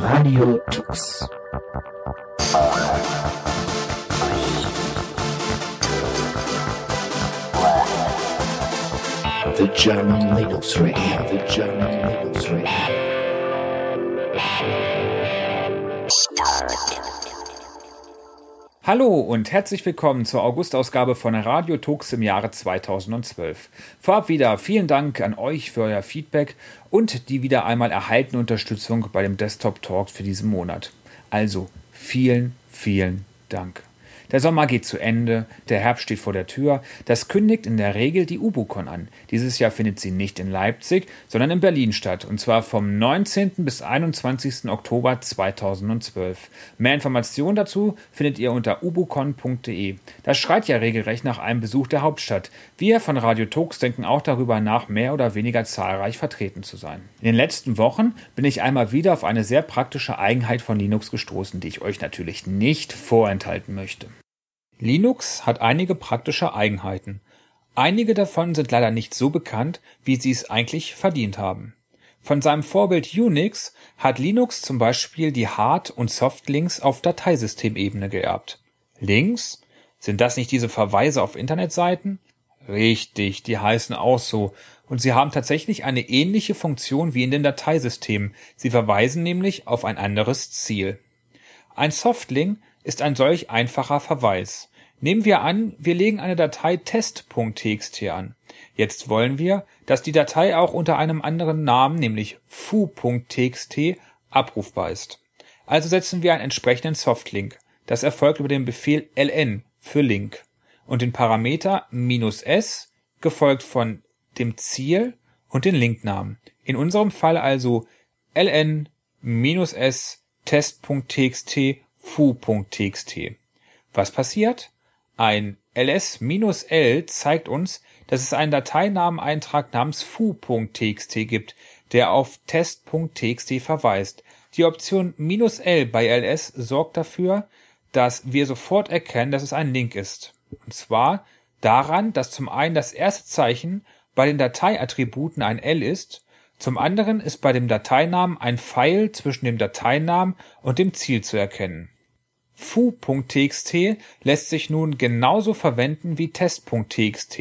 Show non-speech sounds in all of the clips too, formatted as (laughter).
Radio Tux. The German Linux Radio, the German Linux Radio. Hallo und herzlich willkommen zur Augustausgabe von Radio Tux im Jahre 2012. Vorab wieder vielen Dank an euch für euer Feedback und die wieder einmal erhaltene Unterstützung bei dem Desktop Talk für diesen Monat. Also vielen, vielen Dank. Der Sommer geht zu Ende, der Herbst steht vor der Tür. Das kündigt in der Regel die UBUCON an. Dieses Jahr findet sie nicht in Leipzig, sondern in Berlin statt. Und zwar vom 19. bis 21. Oktober 2012. Mehr Informationen dazu findet ihr unter ubucon.de. Das schreit ja regelrecht nach einem Besuch der Hauptstadt. Wir von Radio Talks denken auch darüber nach, mehr oder weniger zahlreich vertreten zu sein. In den letzten Wochen bin ich einmal wieder auf eine sehr praktische Eigenheit von Linux gestoßen, die ich euch natürlich nicht vorenthalten möchte. Linux hat einige praktische Eigenheiten. Einige davon sind leider nicht so bekannt, wie sie es eigentlich verdient haben. Von seinem Vorbild Unix hat Linux zum Beispiel die Hard- und Softlinks auf Dateisystemebene geerbt. Links? Sind das nicht diese Verweise auf Internetseiten? Richtig, die heißen auch so. Und sie haben tatsächlich eine ähnliche Funktion wie in den Dateisystemen. Sie verweisen nämlich auf ein anderes Ziel. Ein Softlink ist ein solch einfacher Verweis. Nehmen wir an, wir legen eine Datei test.txt an. Jetzt wollen wir, dass die Datei auch unter einem anderen Namen, nämlich foo.txt, abrufbar ist. Also setzen wir einen entsprechenden Softlink. Das erfolgt über den Befehl ln für Link und den Parameter "-s", gefolgt von dem Ziel und den Linknamen. In unserem Fall also ln-s test.txt foo.txt. Was passiert? Ein ls-l zeigt uns, dass es einen Dateinameneintrag namens foo.txt gibt, der auf test.txt verweist. Die Option "-l" bei ls sorgt dafür, dass wir sofort erkennen, dass es ein Link ist. Und zwar daran, dass zum einen das erste Zeichen bei den Dateiattributen ein L ist, zum anderen ist bei dem Dateinamen ein Pfeil zwischen dem Dateinamen und dem Ziel zu erkennen foo.txt lässt sich nun genauso verwenden wie test.txt.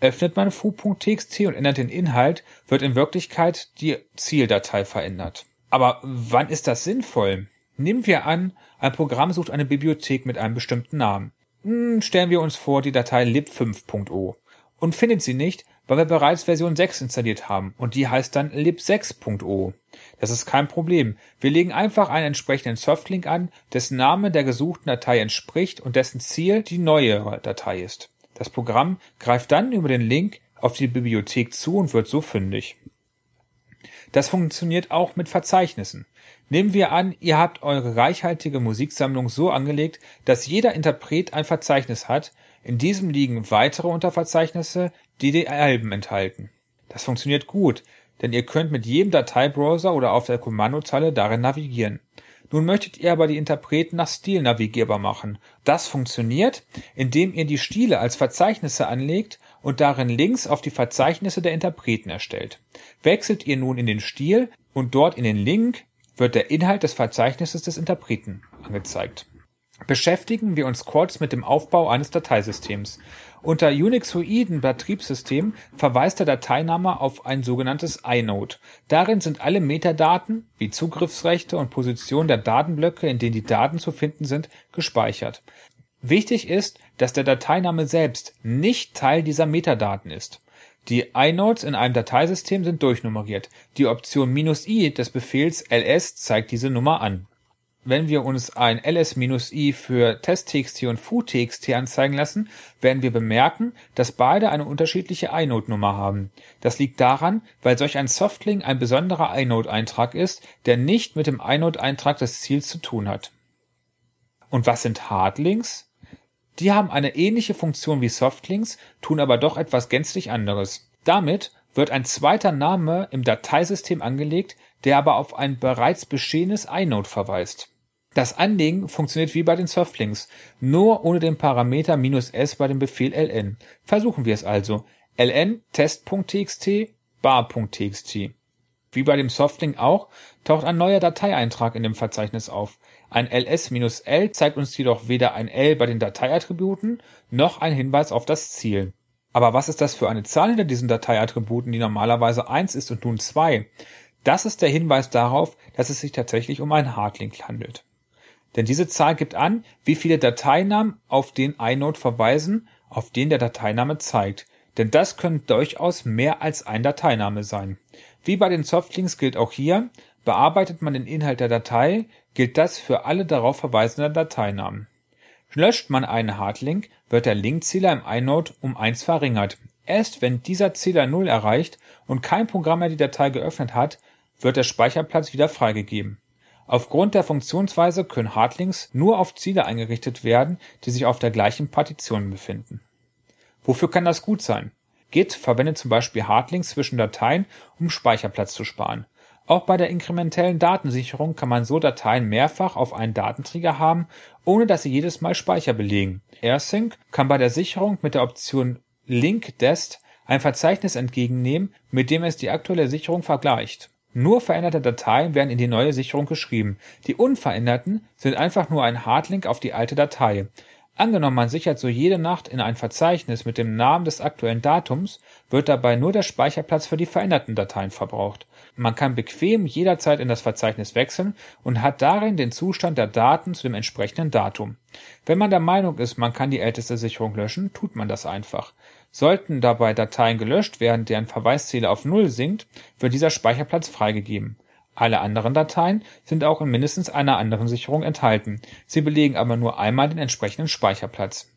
Öffnet man foo.txt und ändert den Inhalt, wird in Wirklichkeit die Zieldatei verändert. Aber wann ist das sinnvoll? Nehmen wir an, ein Programm sucht eine Bibliothek mit einem bestimmten Namen. Hm, stellen wir uns vor die Datei lib5.o und findet sie nicht, weil wir bereits Version 6 installiert haben und die heißt dann lib6.o. Das ist kein Problem. Wir legen einfach einen entsprechenden Softlink an, dessen Name der gesuchten Datei entspricht und dessen Ziel die neue Datei ist. Das Programm greift dann über den Link auf die Bibliothek zu und wird so fündig. Das funktioniert auch mit Verzeichnissen. Nehmen wir an, ihr habt eure reichhaltige Musiksammlung so angelegt, dass jeder Interpret ein Verzeichnis hat, in diesem liegen weitere Unterverzeichnisse, die die Alben enthalten. Das funktioniert gut, denn ihr könnt mit jedem Dateibrowser oder auf der Kommandozeile darin navigieren. Nun möchtet ihr aber die Interpreten nach Stil navigierbar machen. Das funktioniert, indem ihr die Stile als Verzeichnisse anlegt und darin Links auf die Verzeichnisse der Interpreten erstellt. Wechselt ihr nun in den Stil und dort in den Link wird der Inhalt des Verzeichnisses des Interpreten angezeigt. Beschäftigen wir uns kurz mit dem Aufbau eines Dateisystems. Unter Unixoiden Betriebssystem verweist der Dateiname auf ein sogenanntes inode. Darin sind alle Metadaten wie Zugriffsrechte und Position der Datenblöcke, in denen die Daten zu finden sind, gespeichert. Wichtig ist, dass der Dateiname selbst nicht Teil dieser Metadaten ist. Die inodes in einem Dateisystem sind durchnummeriert. Die Option "-i" des Befehls ls zeigt diese Nummer an wenn wir uns ein ls-i für testtxt und foo.txt anzeigen lassen, werden wir bemerken, dass beide eine unterschiedliche inode-Nummer haben. Das liegt daran, weil solch ein Softlink ein besonderer inode-Eintrag ist, der nicht mit dem inode-Eintrag des Ziels zu tun hat. Und was sind Hardlinks? Die haben eine ähnliche Funktion wie Softlinks, tun aber doch etwas gänzlich anderes. Damit wird ein zweiter Name im Dateisystem angelegt, der aber auf ein bereits bestehendes inode verweist. Das Anlegen funktioniert wie bei den Softlinks, nur ohne den Parameter "-s" bei dem Befehl ln. Versuchen wir es also: ln test.txt bar.txt. Wie bei dem Softlink auch, taucht ein neuer Dateieintrag in dem Verzeichnis auf. Ein ls-l zeigt uns jedoch weder ein L bei den Dateiattributen noch ein Hinweis auf das Ziel. Aber was ist das für eine Zahl hinter diesen Dateiattributen, die normalerweise 1 ist und nun 2? Das ist der Hinweis darauf, dass es sich tatsächlich um einen Hardlink handelt. Denn diese Zahl gibt an, wie viele Dateinamen auf den inode verweisen, auf den der Dateiname zeigt. Denn das können durchaus mehr als ein Dateiname sein. Wie bei den Softlinks gilt auch hier, bearbeitet man den Inhalt der Datei, gilt das für alle darauf verweisenden Dateinamen. Löscht man einen Hardlink, wird der Linkzähler im inode um eins verringert. Erst wenn dieser Zähler Null erreicht und kein Programm mehr die Datei geöffnet hat, wird der Speicherplatz wieder freigegeben. Aufgrund der Funktionsweise können Hardlinks nur auf Ziele eingerichtet werden, die sich auf der gleichen Partition befinden. Wofür kann das gut sein? Git verwendet zum Beispiel Hardlinks zwischen Dateien, um Speicherplatz zu sparen. Auch bei der inkrementellen Datensicherung kann man so Dateien mehrfach auf einen Datenträger haben, ohne dass sie jedes Mal Speicher belegen. AirSync kann bei der Sicherung mit der Option LinkDest ein Verzeichnis entgegennehmen, mit dem es die aktuelle Sicherung vergleicht. Nur veränderte Dateien werden in die neue Sicherung geschrieben. Die unveränderten sind einfach nur ein Hardlink auf die alte Datei. Angenommen, man sichert so jede Nacht in ein Verzeichnis mit dem Namen des aktuellen Datums, wird dabei nur der Speicherplatz für die veränderten Dateien verbraucht. Man kann bequem jederzeit in das Verzeichnis wechseln und hat darin den Zustand der Daten zu dem entsprechenden Datum. Wenn man der Meinung ist, man kann die älteste Sicherung löschen, tut man das einfach. Sollten dabei Dateien gelöscht werden, deren Verweisziele auf Null sinkt, wird dieser Speicherplatz freigegeben. Alle anderen Dateien sind auch in mindestens einer anderen Sicherung enthalten, sie belegen aber nur einmal den entsprechenden Speicherplatz.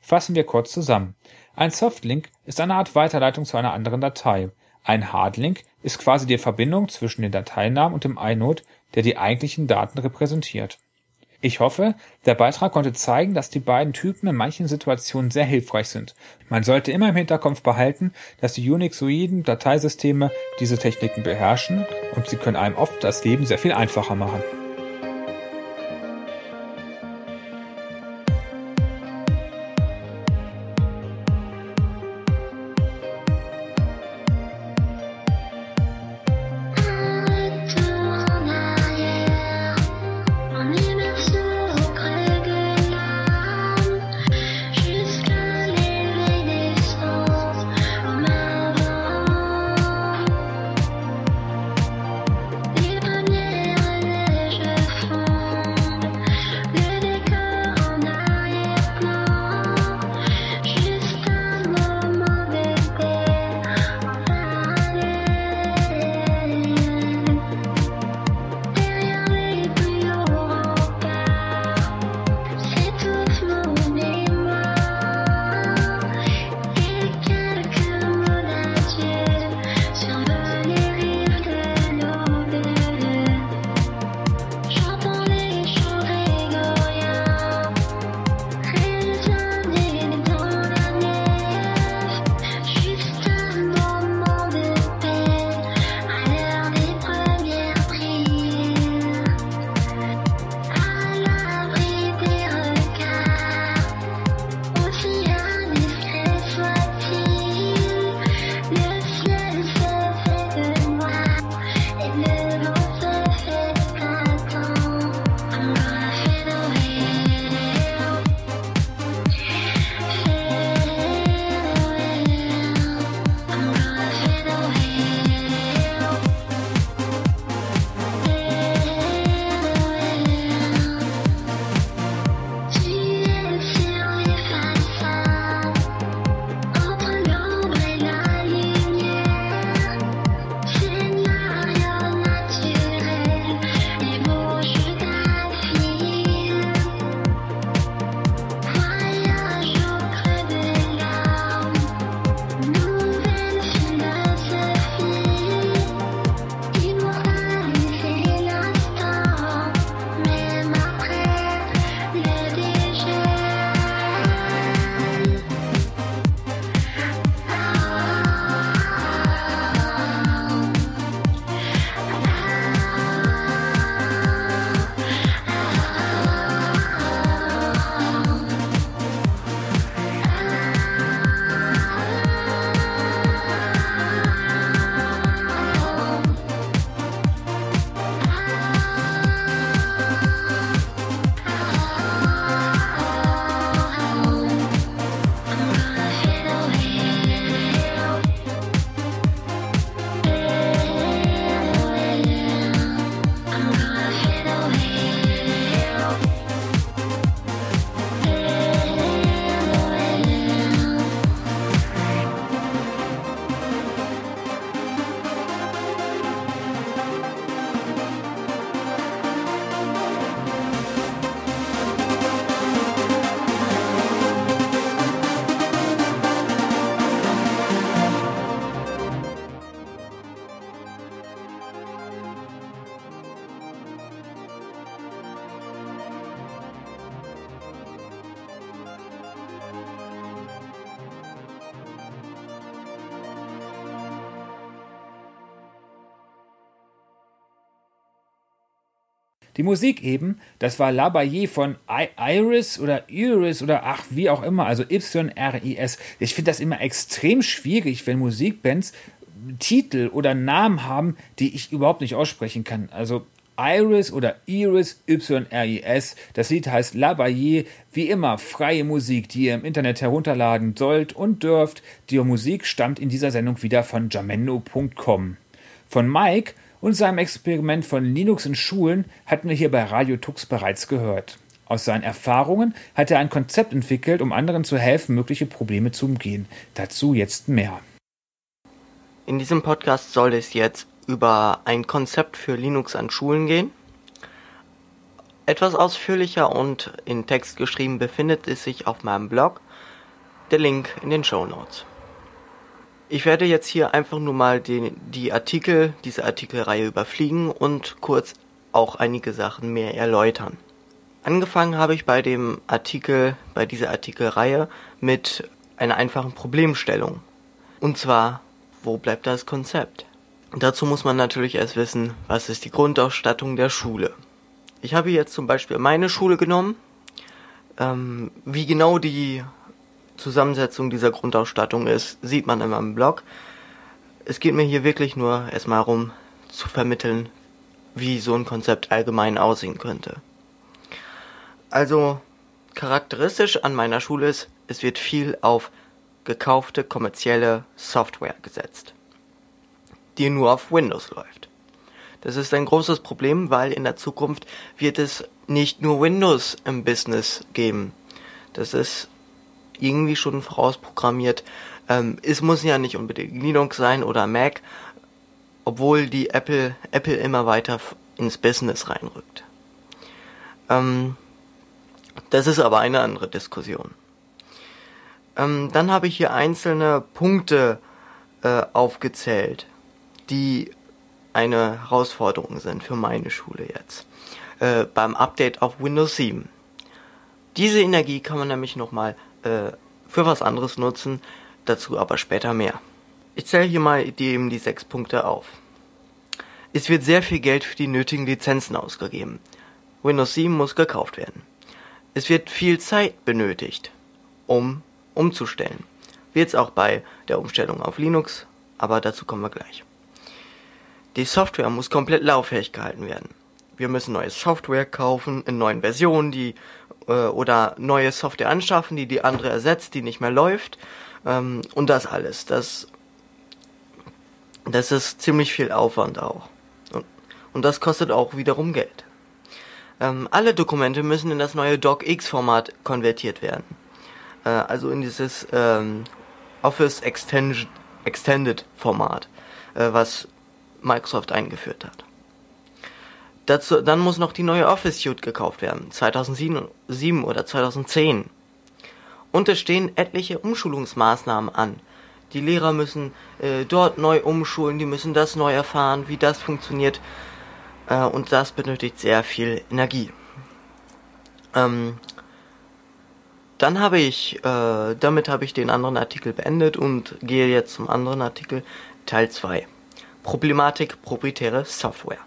Fassen wir kurz zusammen. Ein Softlink ist eine Art Weiterleitung zu einer anderen Datei. Ein Hardlink ist quasi die Verbindung zwischen den Dateinamen und dem inode, der die eigentlichen Daten repräsentiert. Ich hoffe, der Beitrag konnte zeigen, dass die beiden Typen in manchen Situationen sehr hilfreich sind. Man sollte immer im Hinterkopf behalten, dass die Unixoiden Dateisysteme diese Techniken beherrschen und sie können einem oft das Leben sehr viel einfacher machen. Die Musik eben, das war La Baye von I Iris oder Iris oder ach, wie auch immer, also Y-R-I-S. Ich finde das immer extrem schwierig, wenn Musikbands Titel oder Namen haben, die ich überhaupt nicht aussprechen kann. Also Iris oder Iris Y-R-I-S. Das Lied heißt La Baye. Wie immer freie Musik, die ihr im Internet herunterladen sollt und dürft. Die Musik stammt in dieser Sendung wieder von jamendo.com. Von Mike und seinem Experiment von Linux in Schulen hatten wir hier bei Radio Tux bereits gehört. Aus seinen Erfahrungen hat er ein Konzept entwickelt, um anderen zu helfen, mögliche Probleme zu umgehen. Dazu jetzt mehr. In diesem Podcast soll es jetzt über ein Konzept für Linux an Schulen gehen. Etwas ausführlicher und in Text geschrieben befindet es sich auf meinem Blog. Der Link in den Show Notes. Ich werde jetzt hier einfach nur mal die, die Artikel, diese Artikelreihe überfliegen und kurz auch einige Sachen mehr erläutern. Angefangen habe ich bei dem Artikel, bei dieser Artikelreihe mit einer einfachen Problemstellung. Und zwar, wo bleibt das Konzept? Dazu muss man natürlich erst wissen, was ist die Grundausstattung der Schule. Ich habe jetzt zum Beispiel meine Schule genommen. Ähm, wie genau die Zusammensetzung dieser Grundausstattung ist, sieht man in meinem Blog. Es geht mir hier wirklich nur erstmal darum zu vermitteln, wie so ein Konzept allgemein aussehen könnte. Also charakteristisch an meiner Schule ist, es wird viel auf gekaufte kommerzielle Software gesetzt die nur auf Windows läuft. Das ist ein großes Problem, weil in der Zukunft wird es nicht nur Windows im Business geben. Das ist irgendwie schon vorausprogrammiert. Ähm, es muss ja nicht unbedingt Linux sein oder Mac, obwohl die Apple, Apple immer weiter ins Business reinrückt. Ähm, das ist aber eine andere Diskussion. Ähm, dann habe ich hier einzelne Punkte äh, aufgezählt die eine Herausforderung sind für meine Schule jetzt. Äh, beim Update auf Windows 7. Diese Energie kann man nämlich nochmal äh, für was anderes nutzen, dazu aber später mehr. Ich zähle hier mal die, eben die sechs Punkte auf. Es wird sehr viel Geld für die nötigen Lizenzen ausgegeben. Windows 7 muss gekauft werden. Es wird viel Zeit benötigt, um umzustellen. Wird es auch bei der Umstellung auf Linux, aber dazu kommen wir gleich. Die Software muss komplett lauffähig gehalten werden. Wir müssen neue Software kaufen in neuen Versionen, die äh, oder neue Software anschaffen, die die andere ersetzt, die nicht mehr läuft ähm, und das alles. Das das ist ziemlich viel Aufwand auch und, und das kostet auch wiederum Geld. Ähm, alle Dokumente müssen in das neue DocX-Format konvertiert werden. Äh, also in dieses ähm, Office Extended, Format, äh, was Microsoft eingeführt hat. Dazu, dann muss noch die neue Office Suite gekauft werden, 2007 oder 2010. Und es stehen etliche Umschulungsmaßnahmen an. Die Lehrer müssen äh, dort neu umschulen, die müssen das neu erfahren, wie das funktioniert. Äh, und das benötigt sehr viel Energie. Ähm, dann habe ich, äh, damit habe ich den anderen Artikel beendet und gehe jetzt zum anderen Artikel, Teil 2. Problematik proprietäre Software.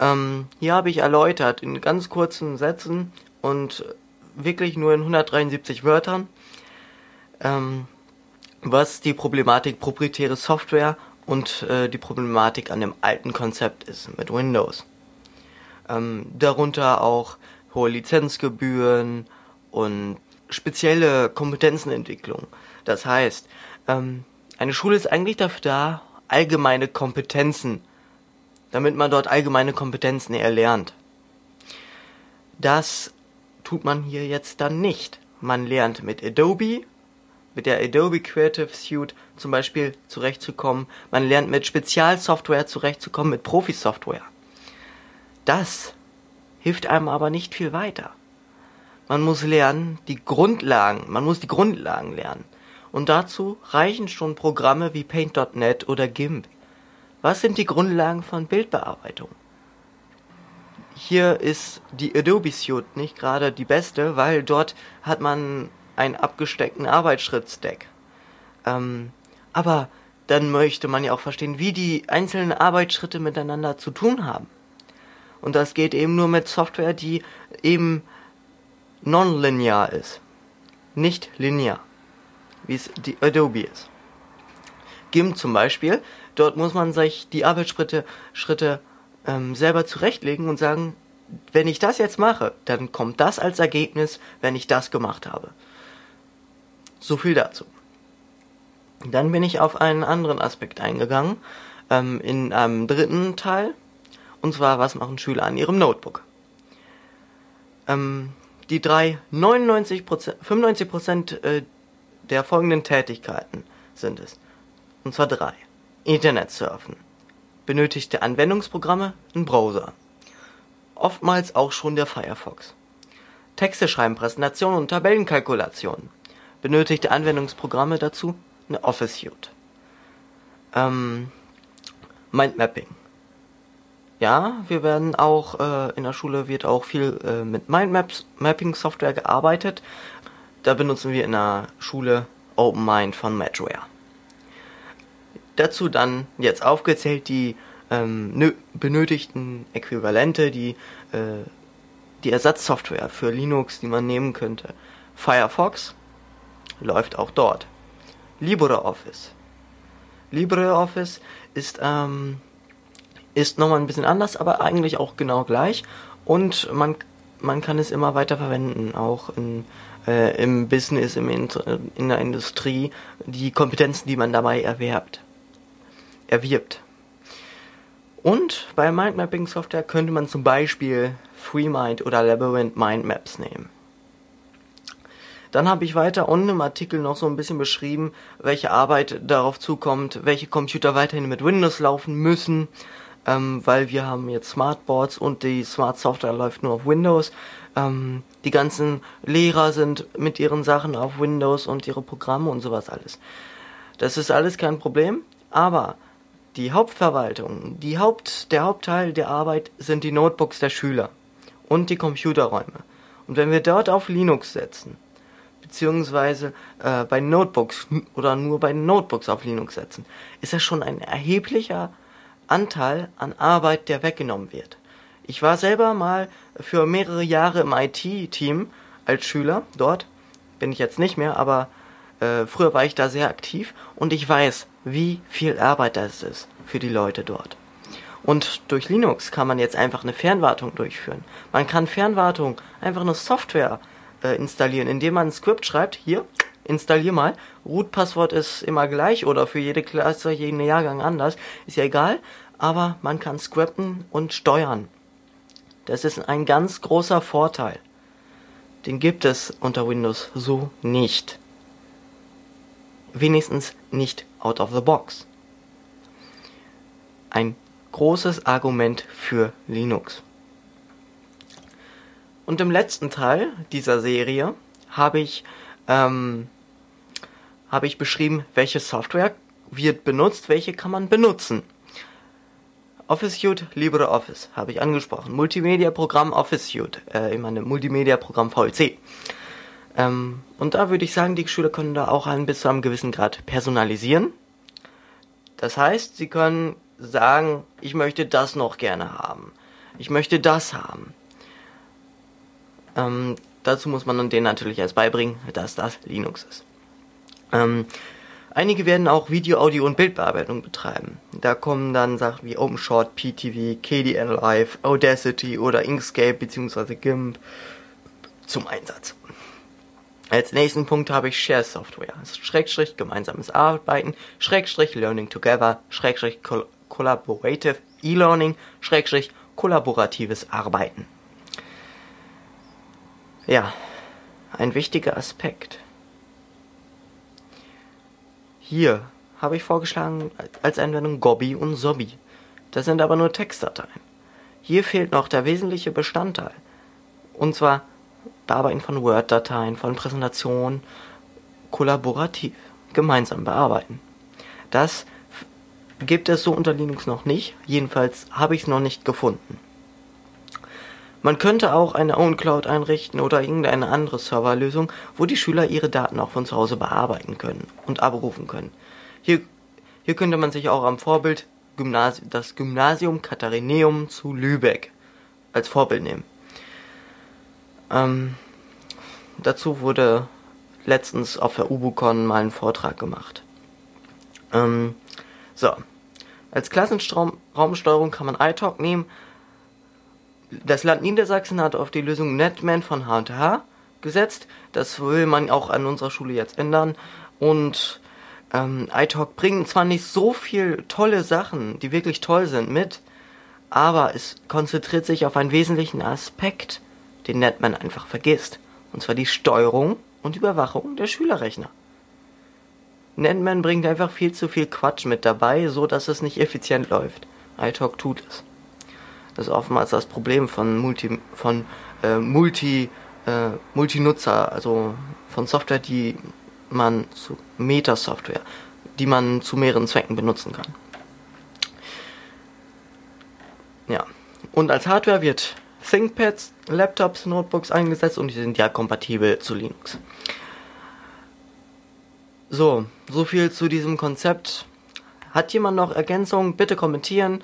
Ähm, hier habe ich erläutert in ganz kurzen Sätzen und wirklich nur in 173 Wörtern, ähm, was die Problematik proprietäre Software und äh, die Problematik an dem alten Konzept ist mit Windows. Ähm, darunter auch hohe Lizenzgebühren und spezielle Kompetenzenentwicklung. Das heißt, ähm, eine Schule ist eigentlich dafür da, allgemeine Kompetenzen, damit man dort allgemeine Kompetenzen erlernt. Das tut man hier jetzt dann nicht. Man lernt mit Adobe, mit der Adobe Creative Suite zum Beispiel zurechtzukommen. Man lernt mit Spezialsoftware zurechtzukommen, mit Profi-Software. Das hilft einem aber nicht viel weiter. Man muss lernen, die Grundlagen, man muss die Grundlagen lernen. Und dazu reichen schon Programme wie Paint.net oder GIMP. Was sind die Grundlagen von Bildbearbeitung? Hier ist die Adobe Suite nicht gerade die beste, weil dort hat man einen abgesteckten Arbeitsschritt-Stack. Ähm, aber dann möchte man ja auch verstehen, wie die einzelnen Arbeitsschritte miteinander zu tun haben. Und das geht eben nur mit Software, die eben nonlinear ist. Nicht linear. Wie es die Adobe ist. GIMP zum Beispiel, dort muss man sich die Arbeitsschritte Schritte, ähm, selber zurechtlegen und sagen, wenn ich das jetzt mache, dann kommt das als Ergebnis, wenn ich das gemacht habe. So viel dazu. Dann bin ich auf einen anderen Aspekt eingegangen, ähm, in einem dritten Teil, und zwar, was machen Schüler an ihrem Notebook? Ähm, die drei 99 95% äh, der folgenden Tätigkeiten sind es. Und zwar drei. Internet surfen. Benötigte Anwendungsprogramme, ein Browser. Oftmals auch schon der Firefox. Texte schreiben, Präsentationen und Tabellenkalkulationen. Benötigte Anwendungsprogramme dazu, eine Office Suite. Ähm, Mindmapping. Ja, wir werden auch, äh, in der Schule wird auch viel äh, mit Mindmapping-Software gearbeitet. Da benutzen wir in der Schule OpenMind von Madware. Dazu dann jetzt aufgezählt die ähm, benötigten Äquivalente, die, äh, die Ersatzsoftware für Linux, die man nehmen könnte. Firefox läuft auch dort. LibreOffice. LibreOffice ist ähm, ist nochmal ein bisschen anders, aber eigentlich auch genau gleich. Und man, man kann es immer weiter verwenden, auch in, äh, im Business, im in der Industrie, die Kompetenzen, die man dabei erwerbt. Erwirbt. Und bei Mindmapping Software könnte man zum Beispiel FreeMind oder Labyrinth Mindmaps nehmen. Dann habe ich weiter unten im Artikel noch so ein bisschen beschrieben, welche Arbeit darauf zukommt, welche Computer weiterhin mit Windows laufen müssen, ähm, weil wir haben jetzt Smartboards und die Smart Software läuft nur auf Windows. Ähm, die ganzen Lehrer sind mit ihren Sachen auf Windows und ihre Programme und sowas alles. Das ist alles kein Problem, aber die Hauptverwaltung, die Haupt, der Hauptteil der Arbeit sind die Notebooks der Schüler und die Computerräume. Und wenn wir dort auf Linux setzen, beziehungsweise äh, bei Notebooks oder nur bei Notebooks auf Linux setzen, ist das schon ein erheblicher Anteil an Arbeit, der weggenommen wird. Ich war selber mal für mehrere Jahre im IT-Team als Schüler dort, bin ich jetzt nicht mehr, aber äh, früher war ich da sehr aktiv und ich weiß, wie viel Arbeit das ist für die Leute dort. Und durch Linux kann man jetzt einfach eine Fernwartung durchführen. Man kann Fernwartung einfach eine Software äh, installieren, indem man ein Skript schreibt, hier, installier mal. Root-Passwort ist immer gleich oder für jede Klasse, jeden Jahrgang anders, ist ja egal, aber man kann scrappen und steuern. Das ist ein ganz großer Vorteil. Den gibt es unter Windows so nicht. Wenigstens nicht out of the box. Ein großes Argument für Linux. Und im letzten Teil dieser Serie habe ich ähm, habe ich beschrieben, welche Software wird benutzt, welche kann man benutzen. Office Suite, LibreOffice habe ich angesprochen. Multimedia-Programm Office Suite, äh, ich meine Multimedia-Programm VLC. Ähm, und da würde ich sagen, die Schüler können da auch ein bis zu einem gewissen Grad personalisieren. Das heißt, sie können sagen, ich möchte das noch gerne haben. Ich möchte das haben. Ähm, dazu muss man denen natürlich erst beibringen, dass das Linux ist. Ähm, einige werden auch Video, Audio und Bildbearbeitung betreiben. Da kommen dann Sachen wie OpenShot, PTV, KDN Live, Audacity oder Inkscape bzw. GIMP zum Einsatz. Als nächsten Punkt habe ich Share Software, Schrägstrich gemeinsames Arbeiten, Schrägstrich Learning Together, Schrägstrich Collaborative E-Learning, Schrägstrich kollaboratives Arbeiten. Ja, ein wichtiger Aspekt. Hier habe ich vorgeschlagen als Anwendung Gobby und Sobby. Das sind aber nur Textdateien. Hier fehlt noch der wesentliche Bestandteil. Und zwar Bearbeiten von Word-Dateien, von Präsentationen, kollaborativ, gemeinsam bearbeiten. Das gibt es so unter Linux noch nicht. Jedenfalls habe ich es noch nicht gefunden. Man könnte auch eine OwnCloud einrichten oder irgendeine andere Serverlösung, wo die Schüler ihre Daten auch von zu Hause bearbeiten können und abrufen können. Hier, hier könnte man sich auch am Vorbild Gymnasi das Gymnasium Katharineum zu Lübeck als Vorbild nehmen. Ähm, dazu wurde letztens auf der UbuCon mal ein Vortrag gemacht. Ähm, so. Als Klassenraumsteuerung kann man iTalk nehmen. Das Land Niedersachsen hat auf die Lösung Netman von H&H gesetzt. Das will man auch an unserer Schule jetzt ändern. Und ähm, iTalk bringt zwar nicht so viel tolle Sachen, die wirklich toll sind, mit, aber es konzentriert sich auf einen wesentlichen Aspekt, den Netman einfach vergisst. Und zwar die Steuerung und Überwachung der Schülerrechner. Netman bringt einfach viel zu viel Quatsch mit dabei, so dass es nicht effizient läuft. iTalk tut es. Das ist oftmals das Problem von Multi, von äh, Multi, äh, Multinutzer, also von Software, die man zu Meta-Software, die man zu mehreren Zwecken benutzen kann. Ja. Und als Hardware wird ThinkPads, Laptops, Notebooks eingesetzt und die sind ja kompatibel zu Linux. So, so viel zu diesem Konzept. Hat jemand noch Ergänzungen? Bitte kommentieren.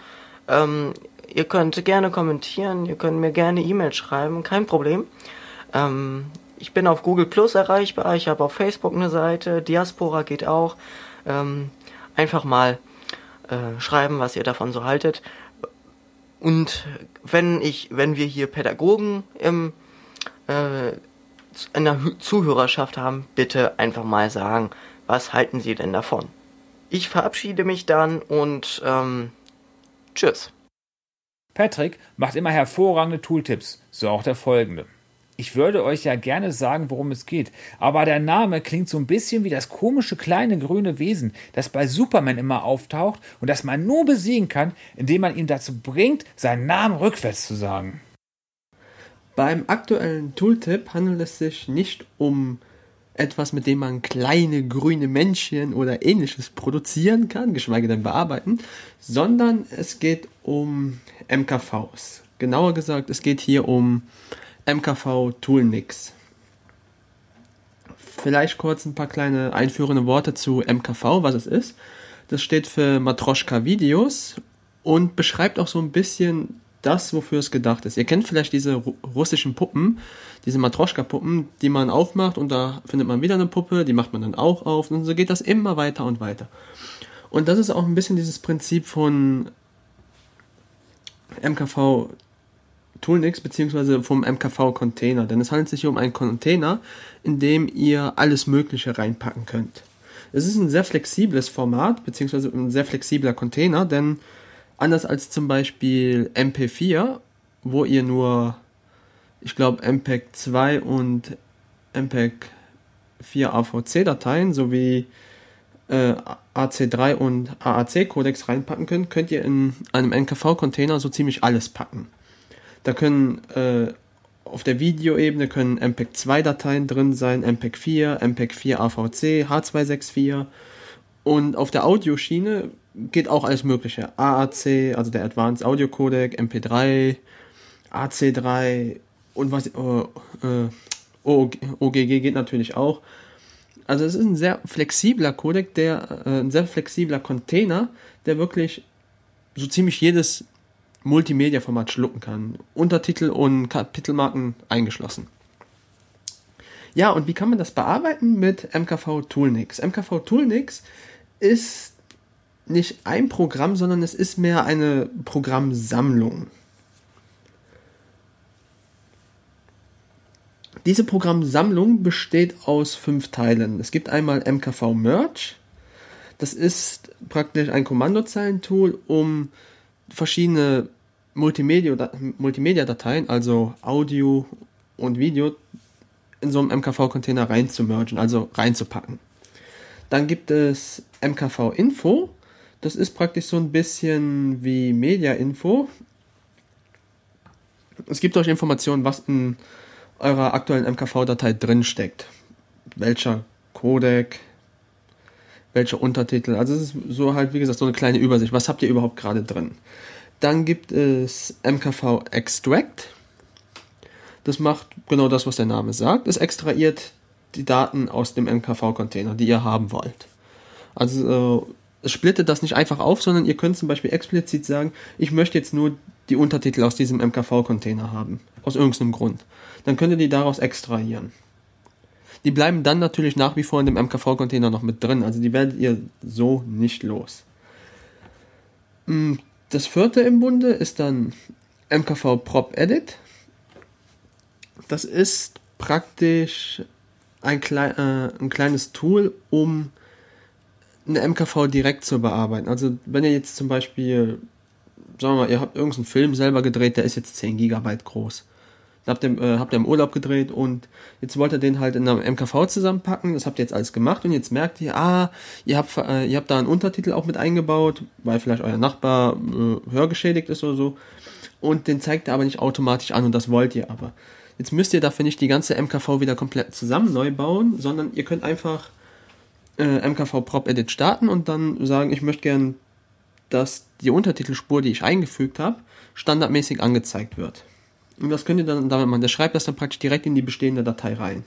Ähm, ihr könnt gerne kommentieren, ihr könnt mir gerne E-Mail schreiben, kein Problem. Ähm, ich bin auf Google Plus erreichbar, ich habe auf Facebook eine Seite, Diaspora geht auch. Ähm, einfach mal äh, schreiben, was ihr davon so haltet. Und wenn ich, wenn wir hier Pädagogen im äh, in der Zuhörerschaft haben, bitte einfach mal sagen, was halten Sie denn davon? Ich verabschiede mich dann und ähm, tschüss. Patrick macht immer hervorragende Tooltips, so auch der folgende. Ich würde euch ja gerne sagen, worum es geht, aber der Name klingt so ein bisschen wie das komische kleine grüne Wesen, das bei Superman immer auftaucht und das man nur besiegen kann, indem man ihn dazu bringt, seinen Namen rückwärts zu sagen. Beim aktuellen Tooltip handelt es sich nicht um etwas, mit dem man kleine grüne Männchen oder ähnliches produzieren kann, geschweige denn bearbeiten, sondern es geht um MKVs. Genauer gesagt, es geht hier um MKV Toolnix. Vielleicht kurz ein paar kleine einführende Worte zu MKV, was es ist. Das steht für Matroschka Videos und beschreibt auch so ein bisschen das, wofür es gedacht ist. Ihr kennt vielleicht diese russischen Puppen, diese Matroschka-Puppen, die man aufmacht und da findet man wieder eine Puppe, die macht man dann auch auf und so geht das immer weiter und weiter. Und das ist auch ein bisschen dieses Prinzip von MKV Toolnix beziehungsweise vom MKV-Container, denn es handelt sich um einen Container, in dem ihr alles Mögliche reinpacken könnt. Es ist ein sehr flexibles Format, beziehungsweise ein sehr flexibler Container, denn anders als zum Beispiel MP4, wo ihr nur, ich glaube, MPEG 2 und MPEG 4 AVC-Dateien sowie äh, AC3 und AAC-Codex reinpacken könnt, könnt ihr in einem NKV-Container so ziemlich alles packen. Da können äh, auf der Videoebene können MPEG-2-Dateien drin sein, MPEG-4, MPEG-4 AVC, H264 und auf der Audioschiene geht auch alles mögliche. AAC, also der Advanced Audio Codec, MP3, AC3 und was äh, äh, OGG geht natürlich auch. Also es ist ein sehr flexibler Codec, der äh, ein sehr flexibler Container, der wirklich so ziemlich jedes Multimedia-Format schlucken kann. Untertitel und Kapitelmarken eingeschlossen. Ja, und wie kann man das bearbeiten mit MKV Toolnix? MKV Toolnix ist nicht ein Programm, sondern es ist mehr eine Programmsammlung. Diese Programmsammlung besteht aus fünf Teilen. Es gibt einmal MKV Merge. Das ist praktisch ein Kommandozeilentool, um verschiedene Multimedia-Dateien, also Audio und Video, in so einem MKV-Container reinzumergen, also reinzupacken. Dann gibt es MKV-Info. Das ist praktisch so ein bisschen wie Media-Info. Es gibt euch Informationen, was in eurer aktuellen MKV-Datei drin steckt. Welcher Codec, welcher Untertitel. Also es ist so halt, wie gesagt, so eine kleine Übersicht. Was habt ihr überhaupt gerade drin? Dann gibt es MKV Extract. Das macht genau das, was der Name sagt. Es extrahiert die Daten aus dem MKV-Container, die ihr haben wollt. Also äh, splittet das nicht einfach auf, sondern ihr könnt zum Beispiel explizit sagen, ich möchte jetzt nur die Untertitel aus diesem MKV-Container haben. Aus irgendeinem Grund. Dann könnt ihr die daraus extrahieren. Die bleiben dann natürlich nach wie vor in dem MKV-Container noch mit drin. Also die werdet ihr so nicht los. Das vierte im Bunde ist dann MKV Prop Edit. Das ist praktisch ein, klei äh, ein kleines Tool, um eine MKV direkt zu bearbeiten. Also wenn ihr jetzt zum Beispiel, sagen wir mal, ihr habt irgendeinen Film selber gedreht, der ist jetzt 10 Gigabyte groß. Habt ihr, äh, habt ihr im Urlaub gedreht und jetzt wollt ihr den halt in einem MKV zusammenpacken. Das habt ihr jetzt alles gemacht und jetzt merkt ihr, ah, ihr habt, äh, ihr habt da einen Untertitel auch mit eingebaut, weil vielleicht euer Nachbar äh, hörgeschädigt ist oder so. Und den zeigt er aber nicht automatisch an und das wollt ihr aber. Jetzt müsst ihr dafür nicht die ganze MKV wieder komplett zusammen neu bauen, sondern ihr könnt einfach äh, MKV Prop Edit starten und dann sagen, ich möchte gern, dass die Untertitelspur, die ich eingefügt habe, standardmäßig angezeigt wird. Und das könnt ihr dann damit machen. Der schreibt das dann praktisch direkt in die bestehende Datei rein.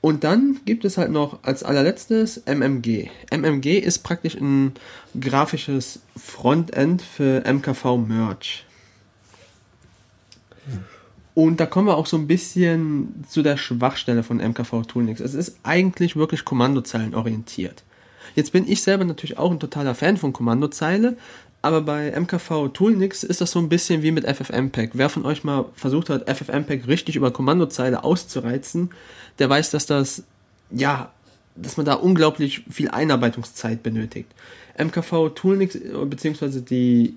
Und dann gibt es halt noch als allerletztes MMG. MMG ist praktisch ein grafisches Frontend für MKV Merge. Und da kommen wir auch so ein bisschen zu der Schwachstelle von MKV Toolnix. Es ist eigentlich wirklich Kommandozeilen orientiert. Jetzt bin ich selber natürlich auch ein totaler Fan von Kommandozeile, aber bei MKV Toolnix ist das so ein bisschen wie mit FFmpeg. Wer von euch mal versucht hat, FFmpeg richtig über Kommandozeile auszureizen, der weiß, dass das, ja, dass man da unglaublich viel Einarbeitungszeit benötigt. MKV Toolnix, beziehungsweise die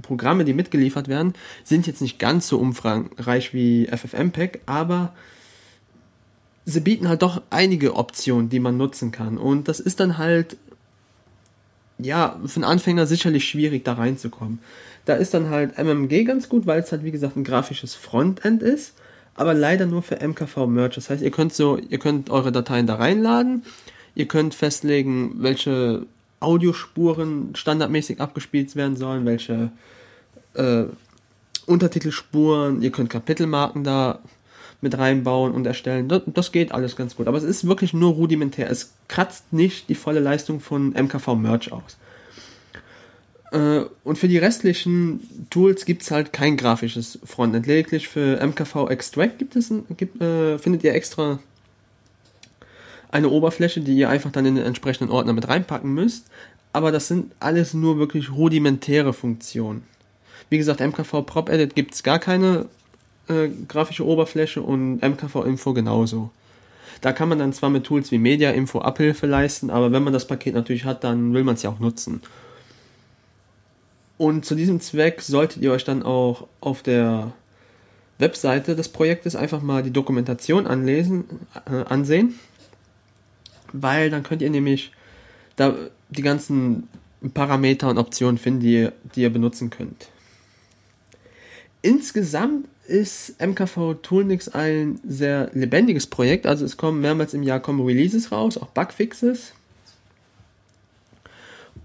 Programme, die mitgeliefert werden, sind jetzt nicht ganz so umfangreich wie FFmpeg, aber sie bieten halt doch einige Optionen, die man nutzen kann. Und das ist dann halt, ja, für einen Anfänger sicherlich schwierig, da reinzukommen. Da ist dann halt MMG ganz gut, weil es halt, wie gesagt, ein grafisches Frontend ist, aber leider nur für MKV Merge. Das heißt, ihr könnt so, ihr könnt eure Dateien da reinladen, ihr könnt festlegen, welche Audiospuren standardmäßig abgespielt werden sollen, welche äh, Untertitelspuren, ihr könnt Kapitelmarken da mit reinbauen und erstellen. Das, das geht alles ganz gut. Aber es ist wirklich nur rudimentär. Es kratzt nicht die volle Leistung von MKV Merge aus. Äh, und für die restlichen Tools gibt es halt kein grafisches Frontend. Lediglich für MKV Extract gibt es ein, gibt, äh, findet ihr extra eine Oberfläche, die ihr einfach dann in den entsprechenden Ordner mit reinpacken müsst. Aber das sind alles nur wirklich rudimentäre Funktionen. Wie gesagt, MKV Prop Edit gibt es gar keine äh, grafische Oberfläche und MKV Info genauso. Da kann man dann zwar mit Tools wie Media Info Abhilfe leisten, aber wenn man das Paket natürlich hat, dann will man es ja auch nutzen. Und zu diesem Zweck solltet ihr euch dann auch auf der Webseite des Projektes einfach mal die Dokumentation anlesen, äh, ansehen, weil dann könnt ihr nämlich da die ganzen Parameter und Optionen finden, die ihr, die ihr benutzen könnt. Insgesamt ist MKV Toolnix ein sehr lebendiges Projekt, also es kommen mehrmals im Jahr kommen Releases raus, auch Bugfixes.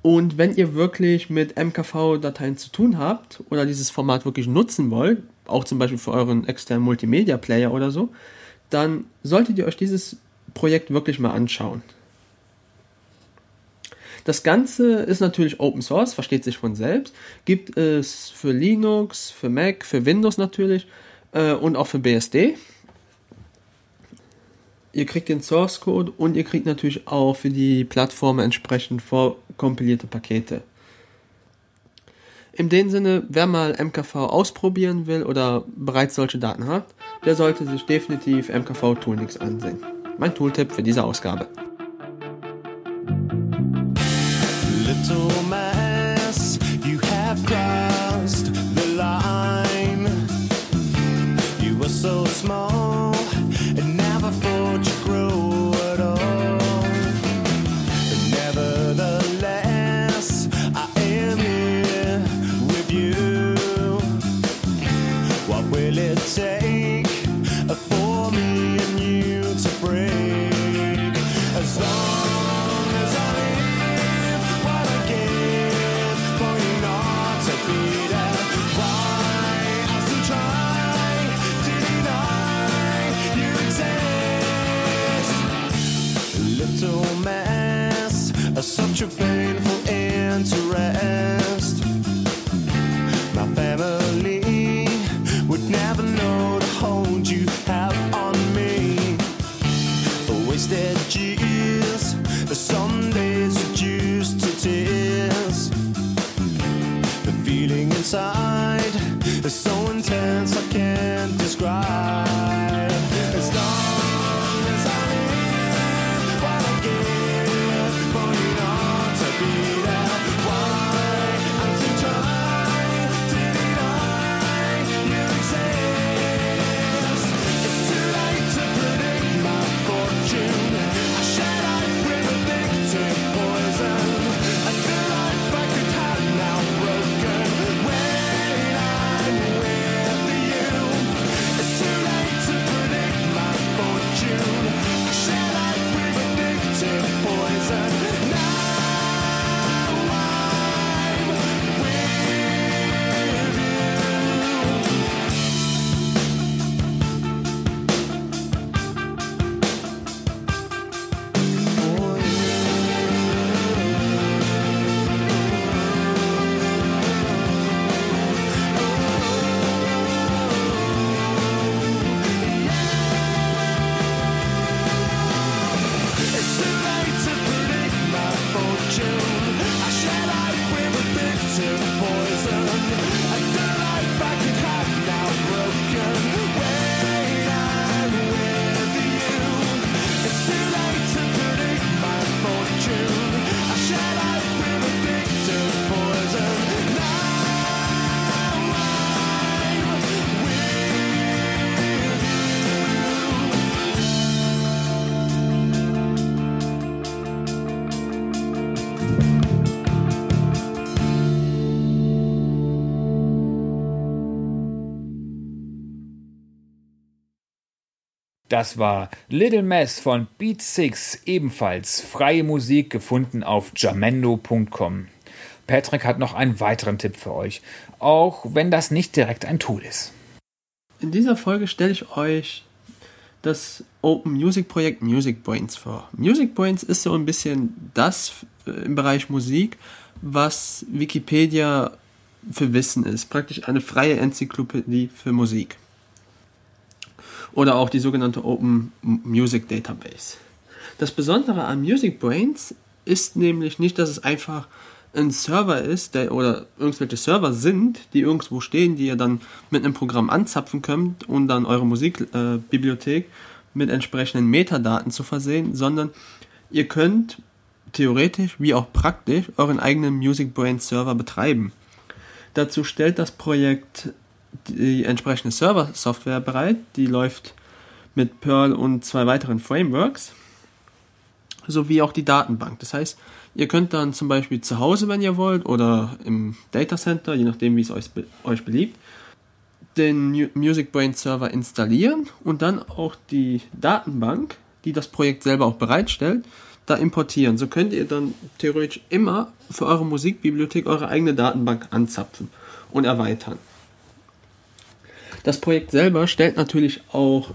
Und wenn ihr wirklich mit MKV-Dateien zu tun habt oder dieses Format wirklich nutzen wollt, auch zum Beispiel für euren externen Multimedia-Player oder so, dann solltet ihr euch dieses Projekt wirklich mal anschauen. Das Ganze ist natürlich Open Source, versteht sich von selbst. Gibt es für Linux, für Mac, für Windows natürlich äh, und auch für BSD. Ihr kriegt den Source Code und ihr kriegt natürlich auch für die Plattform entsprechend vorkompilierte Pakete. In dem Sinne, wer mal MKV ausprobieren will oder bereits solche Daten hat, der sollte sich definitiv MKV Toolnix ansehen. Mein Tooltip für diese Ausgabe. Little inside is so intense I can't describe. Das war Little Mess von Beat Six, ebenfalls freie Musik gefunden auf jamendo.com. Patrick hat noch einen weiteren Tipp für euch, auch wenn das nicht direkt ein Tool ist. In dieser Folge stelle ich euch das Open Music Projekt Music Brains vor. Music Brains ist so ein bisschen das äh, im Bereich Musik, was Wikipedia für Wissen ist. Praktisch eine freie Enzyklopädie für Musik. Oder auch die sogenannte Open Music Database. Das Besondere an Music Brains ist nämlich nicht, dass es einfach ein Server ist, der, oder irgendwelche Server sind, die irgendwo stehen, die ihr dann mit einem Programm anzapfen könnt, um dann eure Musikbibliothek äh, mit entsprechenden Metadaten zu versehen, sondern ihr könnt theoretisch wie auch praktisch euren eigenen Music Brains Server betreiben. Dazu stellt das Projekt die entsprechende Server-Software bereit, die läuft mit Perl und zwei weiteren Frameworks, sowie auch die Datenbank. Das heißt, ihr könnt dann zum Beispiel zu Hause, wenn ihr wollt, oder im Datacenter, je nachdem, wie es euch, euch beliebt, den Mu- Music Brain Server installieren und dann auch die Datenbank, die das Projekt selber auch bereitstellt, da importieren. So könnt ihr dann theoretisch immer für eure Musikbibliothek eure eigene Datenbank anzapfen und erweitern. Das Projekt selber stellt natürlich auch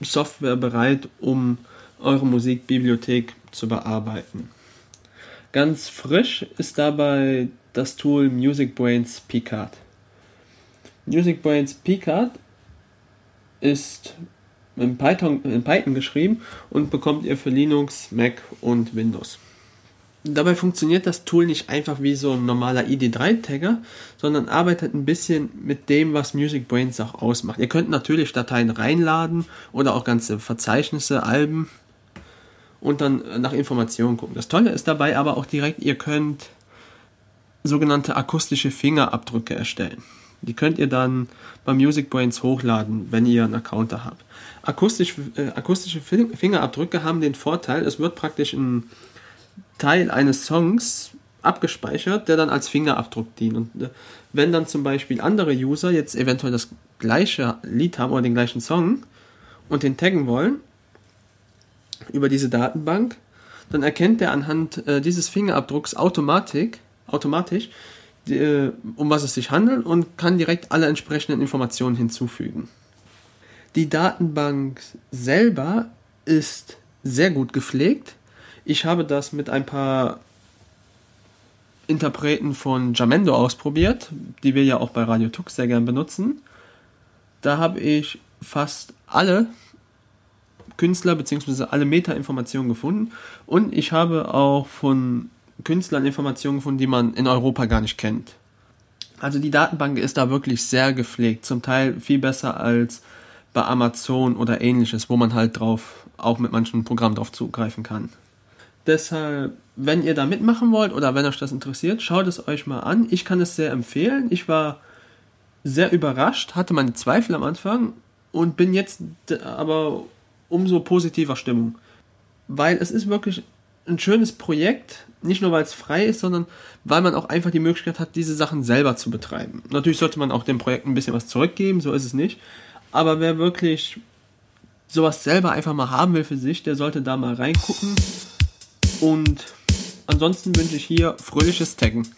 Software bereit, um eure Musikbibliothek zu bearbeiten. Ganz frisch ist dabei das Tool Music Brains Picard. Music Brains Picard ist in Python, in Python geschrieben und bekommt ihr für Linux, Mac und Windows. Dabei funktioniert das Tool nicht einfach wie so ein normaler ID3-Tagger, sondern arbeitet ein bisschen mit dem, was Music Brains auch ausmacht. Ihr könnt natürlich Dateien reinladen oder auch ganze Verzeichnisse, Alben und dann nach Informationen gucken. Das Tolle ist dabei aber auch direkt, ihr könnt sogenannte akustische Fingerabdrücke erstellen. Die könnt ihr dann bei Music Brains hochladen, wenn ihr einen Account da habt. Akustisch, äh, akustische Fin- Fingerabdrücke haben den Vorteil, es wird praktisch ein Teil eines Songs abgespeichert, der dann als Fingerabdruck dient. Und äh, wenn dann zum Beispiel andere User jetzt eventuell das gleiche Lied haben oder den gleichen Song und den taggen wollen über diese Datenbank, dann erkennt er anhand äh, dieses Fingerabdrucks Automatik, automatisch, die, äh, um was es sich handelt und kann direkt alle entsprechenden Informationen hinzufügen. Die Datenbank selber ist sehr gut gepflegt. Ich habe das mit ein paar Interpreten von Jamendo ausprobiert, die wir ja auch bei Radio Tux sehr gern benutzen. Da habe ich fast alle Künstler bzw. alle Meta-Informationen gefunden und ich habe auch von Künstlern Informationen gefunden, die man in Europa gar nicht kennt. Also die Datenbank ist da wirklich sehr gepflegt, zum Teil viel besser als bei Amazon oder ähnliches, wo man halt drauf auch mit manchen Programmen drauf zugreifen kann. Deshalb, wenn ihr da mitmachen wollt oder wenn euch das interessiert, schaut es euch mal an. Ich kann es sehr empfehlen. Ich war sehr überrascht, hatte meine Zweifel am Anfang und bin jetzt aber umso positiver Stimmung. Weil es ist wirklich ein schönes Projekt, nicht nur weil es frei ist, sondern weil man auch einfach die Möglichkeit hat, diese Sachen selber zu betreiben. Natürlich sollte man auch dem Projekt ein bisschen was zurückgeben, so ist es nicht. Aber wer wirklich sowas selber einfach mal haben will für sich, der sollte da mal reingucken. Und ansonsten wünsche ich hier fröhliches Taggen.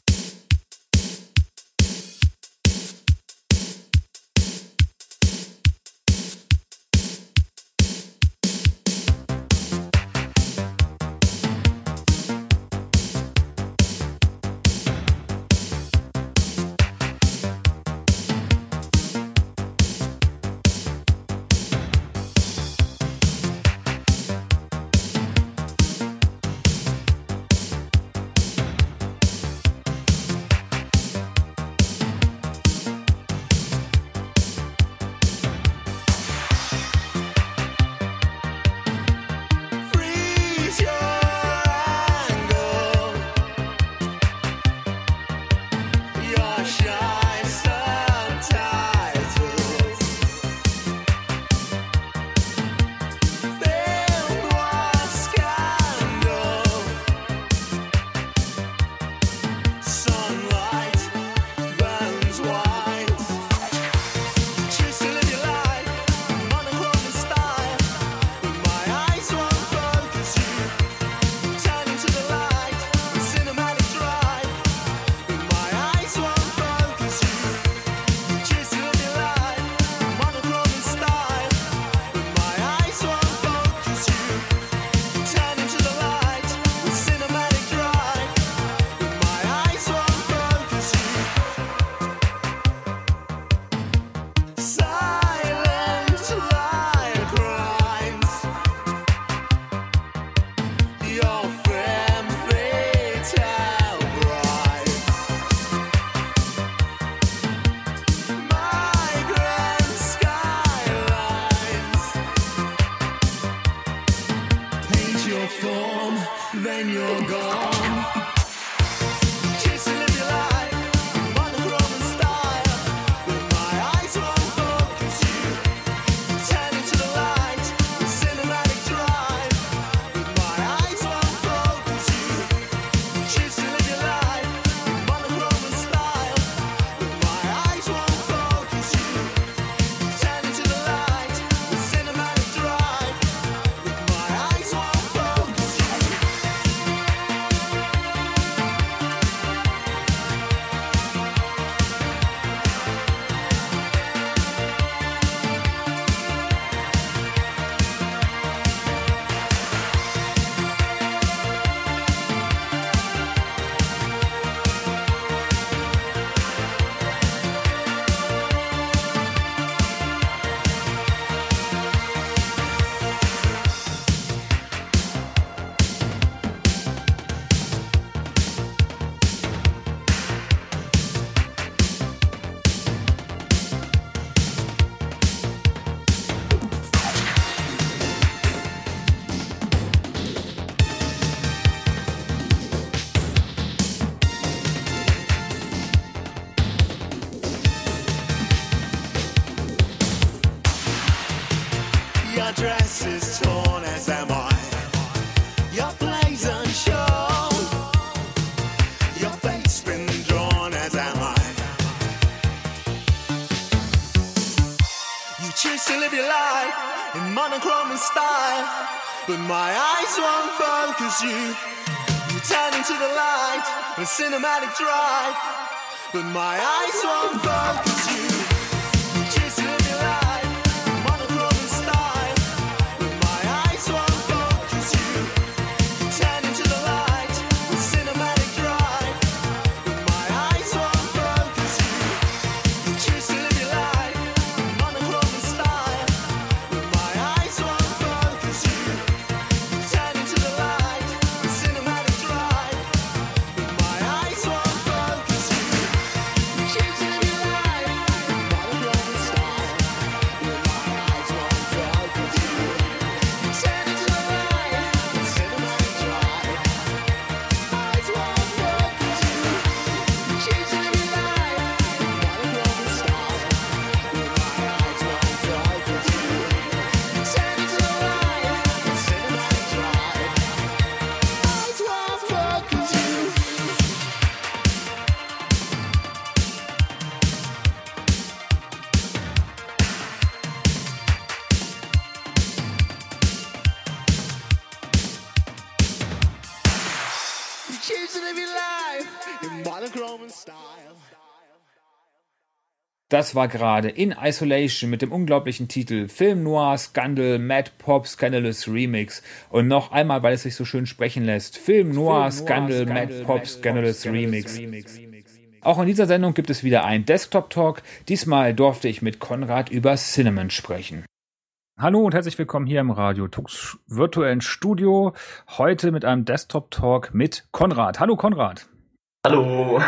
Cinematic drive, but my eyes won't focus you. You turn into the light a cinematic drive With my eyes won't focus you Das war gerade In Isolation mit dem unglaublichen Titel Film Noir Scandal Mad Pop Scandalous Remix und noch einmal, weil es sich so schön sprechen lässt, Film Noir Scandal Mad Pop Scandalous Remix. Auch in dieser Sendung gibt es wieder einen Desktop Talk. Diesmal durfte ich mit Konrad über Cinnamon sprechen. Hallo und herzlich willkommen hier im Radio Tux virtuellen Studio. Heute mit einem Desktop Talk mit Konrad. Hallo Konrad. Hallo.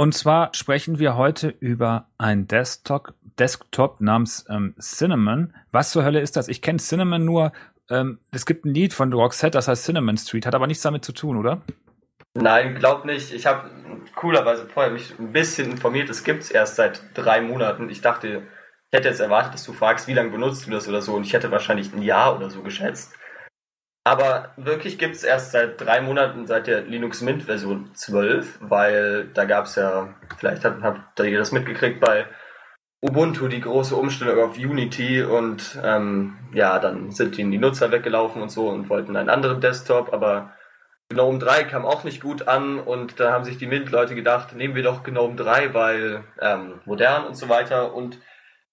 Und zwar sprechen wir heute über ein Desktop, Desktop namens ähm, Cinnamon. Was zur Hölle ist das? Ich kenne Cinnamon nur. Ähm, es gibt ein Lied von Roxette, das heißt Cinnamon Street, hat aber nichts damit zu tun, oder? Nein, glaub nicht. Ich habe coolerweise vorher mich ein bisschen informiert. Es gibt's erst seit drei Monaten. Ich dachte, ich hätte jetzt erwartet, dass du fragst, wie lange benutzt du das oder so. Und ich hätte wahrscheinlich ein Jahr oder so geschätzt. Aber wirklich gibt's erst seit drei Monaten, seit der Linux Mint Version 12, weil da gab's ja, vielleicht habt, habt ihr das mitgekriegt, bei Ubuntu die große Umstellung auf Unity und ähm, ja, dann sind ihnen die Nutzer weggelaufen und so und wollten einen anderen Desktop, aber GNOME 3 kam auch nicht gut an und da haben sich die Mint-Leute gedacht, nehmen wir doch GNOME 3, weil ähm, modern und so weiter und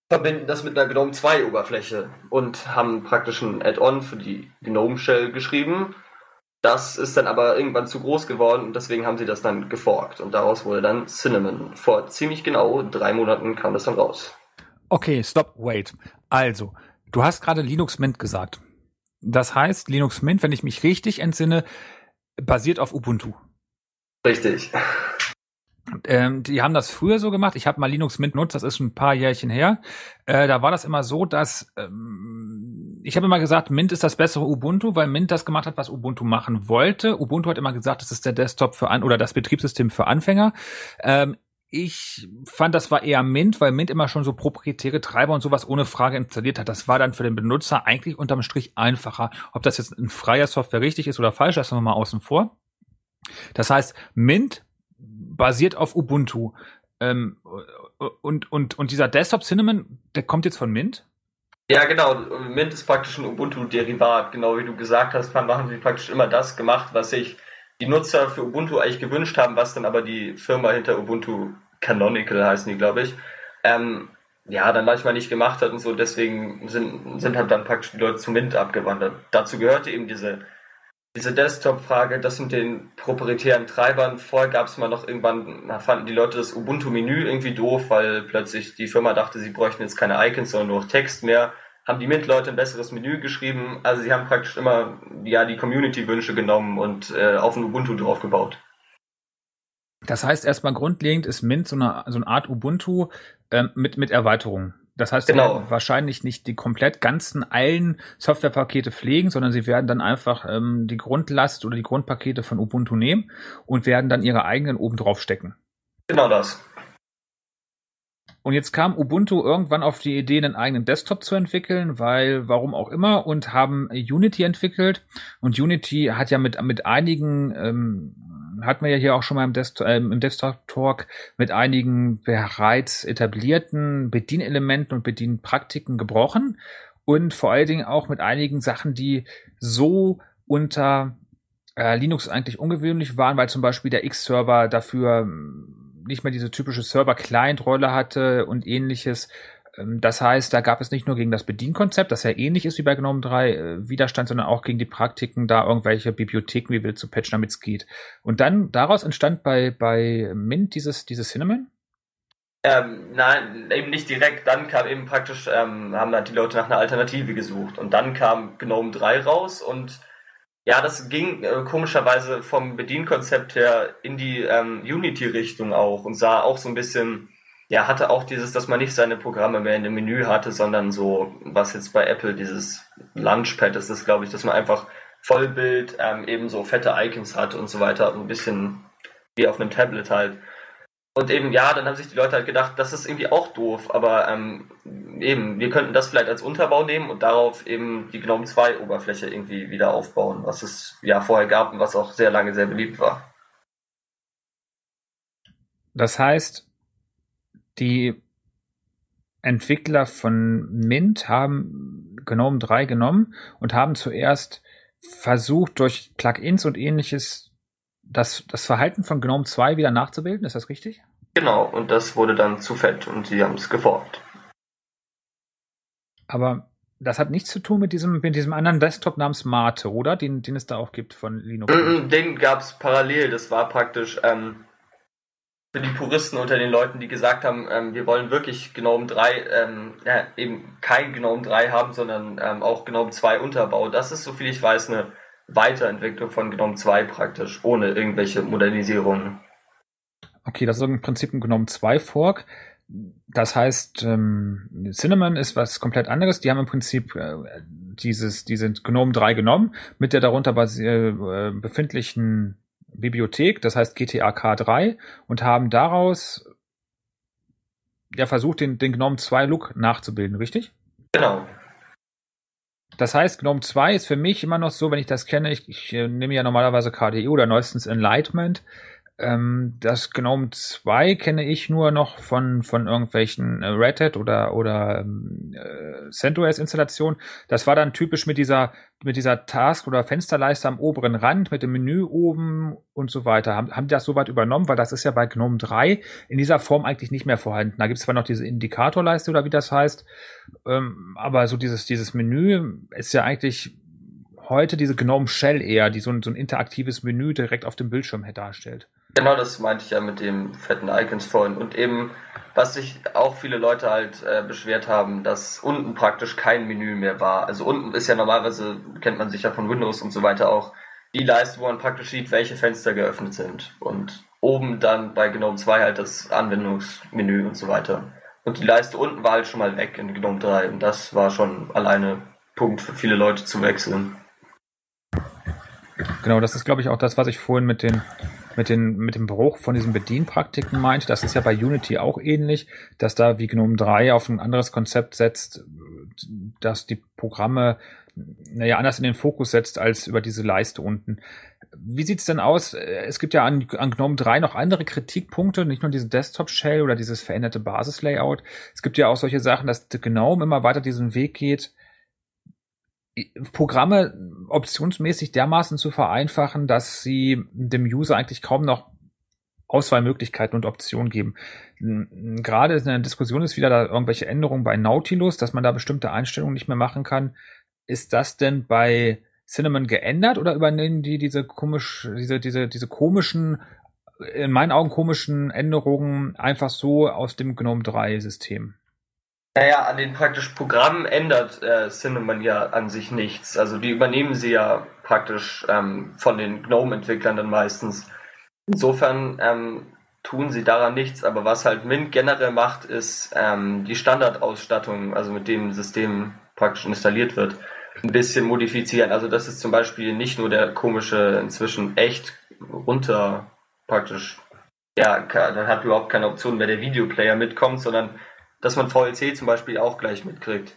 verbinden das mit einer GNOME 2 Oberfläche und haben praktisch ein Add-on für die GNOME Shell geschrieben. Das ist dann aber irgendwann zu groß geworden und deswegen haben sie das dann geforkt und daraus wurde dann Cinnamon. Vor ziemlich genau drei Monaten kam das dann raus. Okay, stop, wait. Also, du hast gerade Linux Mint gesagt. Das heißt, Linux Mint, wenn ich mich richtig entsinne, basiert auf Ubuntu. Richtig. Ähm, die haben das früher so gemacht. Ich habe mal Linux Mint nutzt, das ist ein paar Jährchen her. Äh, da war das immer so, dass ähm, ich habe immer gesagt, Mint ist das bessere Ubuntu, weil Mint das gemacht hat, was Ubuntu machen wollte. Ubuntu hat immer gesagt, das ist der Desktop für an oder das Betriebssystem für Anfänger. Ähm, ich fand, das war eher Mint, weil Mint immer schon so proprietäre Treiber und sowas ohne Frage installiert hat. Das war dann für den Benutzer eigentlich unterm Strich einfacher. Ob das jetzt in freier Software richtig ist oder falsch, das noch mal außen vor. Das heißt, Mint basiert auf Ubuntu. Ähm, und, und, und dieser Desktop Cinnamon, der kommt jetzt von Mint? Ja, genau. Mint ist praktisch ein Ubuntu-Derivat. Genau wie du gesagt hast, haben sie praktisch immer das gemacht, was sich die Nutzer für Ubuntu eigentlich gewünscht haben, was dann aber die Firma hinter Ubuntu Canonical heißen die, glaube ich, ähm, ja, dann manchmal nicht gemacht hat und so. Deswegen sind, sind halt dann praktisch die Leute zu Mint abgewandert. Dazu gehörte eben diese diese Desktop-Frage, das mit den proprietären Treibern, vorher gab es mal noch irgendwann, fanden die Leute das Ubuntu-Menü irgendwie doof, weil plötzlich die Firma dachte, sie bräuchten jetzt keine Icons, sondern nur Text mehr. Haben die Mint-Leute ein besseres Menü geschrieben. Also sie haben praktisch immer ja, die Community-Wünsche genommen und äh, auf ein Ubuntu draufgebaut. Das heißt erstmal grundlegend ist Mint so eine, so eine Art Ubuntu ähm, mit, mit Erweiterungen. Das heißt, Genau. sie werden wahrscheinlich nicht die komplett ganzen allen Softwarepakete pflegen, sondern sie werden dann einfach ähm, die Grundlast oder die Grundpakete von Ubuntu nehmen und werden dann ihre eigenen oben drauf stecken. Genau das. Und jetzt kam Ubuntu irgendwann auf die Idee, einen eigenen Desktop zu entwickeln, weil warum auch immer, und haben Unity entwickelt. Und Unity hat ja mit, mit einigen, ähm, hatten wir ja hier auch schon mal im, Desktop, ähm, im Desktop-Talk, mit einigen bereits etablierten Bedienelementen und Bedienpraktiken gebrochen. Und vor allen Dingen auch mit einigen Sachen, die so unter äh, Linux eigentlich ungewöhnlich waren, weil zum Beispiel der X-Server dafür ähm, nicht mehr diese typische Server-Client-Rolle hatte und ähnliches. Ähm, Das heißt, da gab es nicht nur gegen das Bedienkonzept, das ja ähnlich ist wie bei GNOME 3, äh, Widerstand, sondern auch gegen die Praktiken, da irgendwelche Bibliotheken wie wild zu patchen, damit es geht. Und dann daraus entstand bei, bei Mint dieses, dieses Cinnamon. Ähm, nein, eben nicht direkt. Dann kam eben praktisch, ähm, haben halt die Leute nach einer Alternative gesucht. Und dann kam GNOME 3 raus und ja, das ging äh, komischerweise vom Bedienkonzept her in die ähm, Unity-Richtung auch und sah auch so ein bisschen, ja, hatte auch dieses, dass man nicht seine Programme mehr in dem Menü hatte, sondern so, was jetzt bei Apple dieses Launchpad ist, ist glaube ich, dass man einfach Vollbild, ähm, eben so fette Icons hat und so weiter, ein bisschen wie auf einem Tablet halt. Und eben, ja, dann haben sich die Leute halt gedacht, das ist irgendwie auch doof, aber ähm, eben, wir könnten das vielleicht als Unterbau nehmen und darauf eben die GNOME 2 Oberfläche irgendwie wieder aufbauen, was es ja vorher gab und was auch sehr lange sehr beliebt war. Das heißt, die Entwickler von Mint haben GNOME 3 genommen und haben zuerst versucht durch Plugins und ähnliches das, das Verhalten von GNOME 2 wieder nachzubilden. Ist das richtig? Genau, und das wurde dann zu fett und sie haben es geforkt. Aber das hat nichts zu tun mit diesem, mit diesem anderen Desktop namens Mate, oder? Den, den es da auch gibt von Linux. Mhm, Den gab es parallel. Das war praktisch ähm, für die Puristen unter den Leuten, die gesagt haben, ähm, wir wollen wirklich GNOME 3, ähm, ja, eben kein GNOME 3 haben, sondern ähm, auch GNOME 2 Unterbau. Das ist, soviel ich weiß, eine Weiterentwicklung von GNOME 2 praktisch, ohne irgendwelche Modernisierungen. Okay, das ist im Prinzip ein GNOME 2 Fork. Das heißt, ähm, Cinnamon ist was komplett anderes. Die haben im Prinzip äh, dieses, diese GNOME 3 genommen mit der darunter äh, befindlichen Bibliothek, das heißt GTA K3 und haben daraus ja versucht, den, den GNOME 2 Look nachzubilden, richtig? Genau. Das heißt, GNOME 2 ist für mich immer noch so, wenn ich das kenne, ich, ich äh, nehme ja normalerweise KDE oder neuestens Enlightenment. Ähm, das GNOME 2 kenne ich nur noch von, von irgendwelchen äh, Red Hat oder, oder ähm, äh, CentOS Installationen. Das war dann typisch mit dieser, mit dieser Task- oder Fensterleiste am oberen Rand, mit dem Menü oben und so weiter. Haben, haben die das soweit übernommen, weil das ist ja bei GNOME 3 in dieser Form eigentlich nicht mehr vorhanden. Da gibt es zwar noch diese Indikatorleiste oder wie das heißt, ähm, aber so dieses, dieses Menü ist ja eigentlich heute diese GNOME Shell eher, die so ein, so ein interaktives Menü direkt auf dem Bildschirm darstellt. Genau, das meinte ich ja mit dem fetten Icons vorhin. Und eben, was sich auch viele Leute halt äh, beschwert haben, dass unten praktisch kein Menü mehr war. Also unten ist ja normalerweise, kennt man sich ja von Windows und so weiter auch, die Leiste, wo man praktisch sieht, welche Fenster geöffnet sind. Und oben dann bei GNOME 2 halt das Anwendungsmenü und so weiter. Und die Leiste unten war halt schon mal weg in GNOME 3. Und das war schon alleine Punkt für viele Leute zu wechseln. Genau, das ist, glaube ich, auch das, was ich vorhin mit den, mit den, mit dem Bruch von diesen Bedienpraktiken meinte. Das ist ja bei Unity auch ähnlich, dass da wie GNOME 3 auf ein anderes Konzept setzt, dass die Programme, naja, anders in den Fokus setzt als über diese Leiste unten. Wie sieht's denn aus? Es gibt ja an, an GNOME 3 noch andere Kritikpunkte, nicht nur diese Desktop-Shell oder dieses veränderte Basislayout. Es gibt ja auch solche Sachen, dass GNOME immer weiter diesen Weg geht, Programme optionsmäßig dermaßen zu vereinfachen, dass sie dem User eigentlich kaum noch Auswahlmöglichkeiten und Optionen geben. Gerade in der Diskussion ist wieder da irgendwelche Änderungen bei Nautilus, dass man da bestimmte Einstellungen nicht mehr machen kann. Ist das denn bei Cinnamon geändert oder übernehmen die diese komisch, diese, diese, diese komischen, in meinen Augen komischen Änderungen einfach so aus dem GNOME 3 System? Naja, an den praktisch Programmen ändert äh, Cinnamon ja an sich nichts. Also die übernehmen sie ja praktisch ähm, von den GNOME-Entwicklern dann meistens. Insofern ähm, tun sie daran nichts, aber was halt Mint generell macht, ist ähm, die Standardausstattung, also mit dem System praktisch installiert wird, ein bisschen modifizieren. Also das ist zum Beispiel nicht nur der komische, inzwischen echt runter praktisch, ja, dann hat überhaupt keine Option mehr der Videoplayer mitkommt, sondern dass man VLC zum Beispiel auch gleich mitkriegt.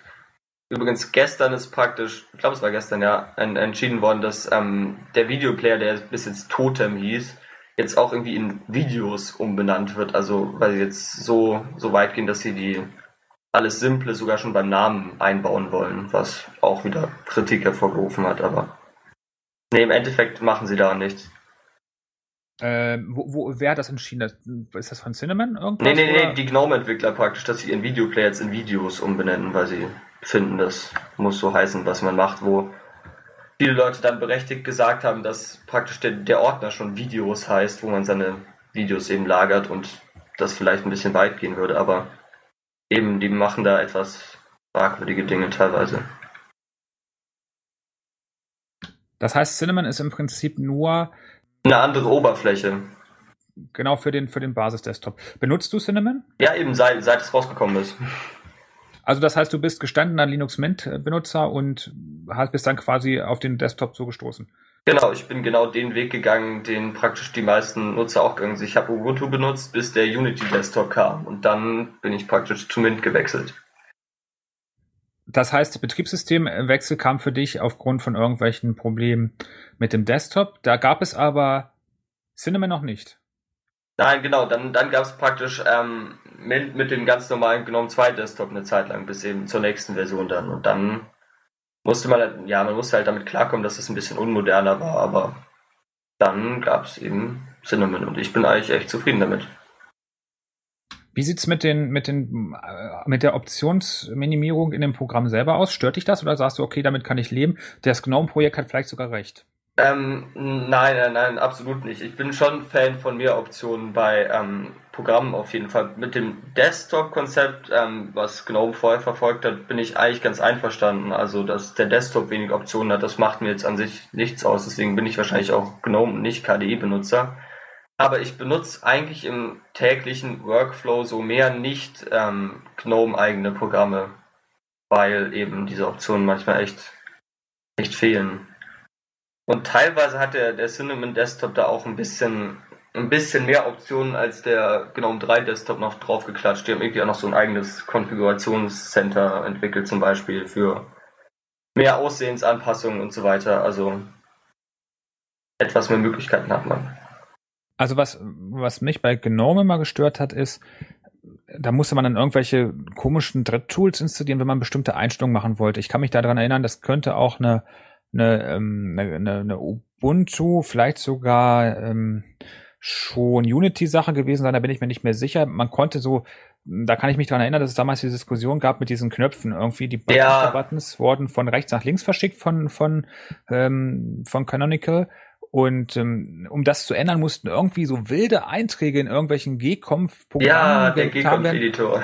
Übrigens, gestern ist praktisch, ich glaube es war gestern, ja, en entschieden worden, dass ähm, der Videoplayer, der bis jetzt Totem hieß, jetzt auch irgendwie in Videos umbenannt wird. Also, weil sie jetzt so, so weit gehen, dass sie die alles Simple sogar schon beim Namen einbauen wollen, was auch wieder Kritik hervorgerufen hat, aber nee, im Endeffekt machen sie daran nichts. Äh, wo, wo, wer hat das entschieden? Ist das von Cinnamon irgendwas? Nee, nee, oder? nee, die GNOME-Entwickler praktisch, dass sie ihren Videoplayer jetzt in Videos umbenennen, weil sie finden, das muss so heißen, was man macht, wo viele Leute dann berechtigt gesagt haben, dass praktisch der, der Ordner schon Videos heißt, wo man seine Videos eben lagert und das vielleicht ein bisschen weit gehen würde, aber eben, die machen da etwas fragwürdige Dinge teilweise. Das heißt, Cinnamon ist im Prinzip nur Eine andere Oberfläche. genau für den, für den Basis-Desktop. Benutzt du Cinnamon? Ja, eben seit, seit es rausgekommen ist. Also das heißt, du bist gestandener Linux Mint-Benutzer und hast bist dann quasi auf den Desktop so gestoßen. Genau, ich bin genau den Weg gegangen, den praktisch die meisten Nutzer auch gegangen sind. Ich habe Ubuntu benutzt, bis der Unity Desktop kam und dann bin ich praktisch zu Mint gewechselt. Das heißt, Betriebssystemwechsel kam für dich aufgrund von irgendwelchen Problemen mit dem Desktop. Da gab es aber Cinnamon noch nicht. Nein, genau, dann, dann gab es praktisch ähm, Mint mit dem ganz normalen GNOME 2 Desktop eine Zeit lang, bis eben zur nächsten Version dann. Und dann musste man, halt- ja, man musste halt damit klarkommen, dass es ein bisschen unmoderner war, aber dann gab es eben Cinnamon und ich bin eigentlich echt zufrieden damit. Wie sieht's mit den, mit den, äh, mit der Optionsminimierung in dem Programm selber aus? Stört dich das oder sagst du, okay, damit kann ich leben? Das GNOME-Projekt hat vielleicht sogar recht. Ähm, nein, nein, nein, absolut nicht. Ich bin schon Fan von mehr Optionen bei ähm, Programmen auf jeden Fall. Mit dem Desktop-Konzept, ähm, was GNOME vorher verfolgt hat, bin ich eigentlich ganz einverstanden. Also, dass der Desktop wenig Optionen hat, das macht mir jetzt an sich nichts aus. Deswegen bin ich wahrscheinlich auch GNOME und nicht KDE-Benutzer. Aber ich benutze eigentlich im täglichen Workflow so mehr nicht ähm, GNOME-eigene Programme, weil eben diese Optionen manchmal echt, echt fehlen. Und teilweise hat der, der Cinnamon Desktop da auch ein bisschen, ein bisschen mehr Optionen als der GNOME 3 Desktop noch draufgeklatscht. Die haben irgendwie auch noch so ein eigenes Konfigurationscenter entwickelt, zum Beispiel für mehr Aussehensanpassungen und so weiter. Also etwas mehr Möglichkeiten hat man. Also was, was mich bei GNOME immer gestört hat, ist, da musste man dann irgendwelche komischen Dritttools installieren, wenn man bestimmte Einstellungen machen wollte. Ich kann mich daran erinnern, das könnte auch eine, eine, ähm, eine, eine, eine Ubuntu, vielleicht sogar ähm, schon Unity-Sache gewesen sein, da bin ich mir nicht mehr sicher. Man konnte so, da kann ich mich daran erinnern, dass es damals die Diskussion gab mit diesen Knöpfen. Irgendwie die Buttons, Ja. Buttons wurden von rechts nach links verschickt von, von, ähm, von Canonical. Und ähm, um das zu ändern, mussten irgendwie so wilde Einträge in irgendwelchen G-Conf-Programmen Ja, der. G-Conf-Editor.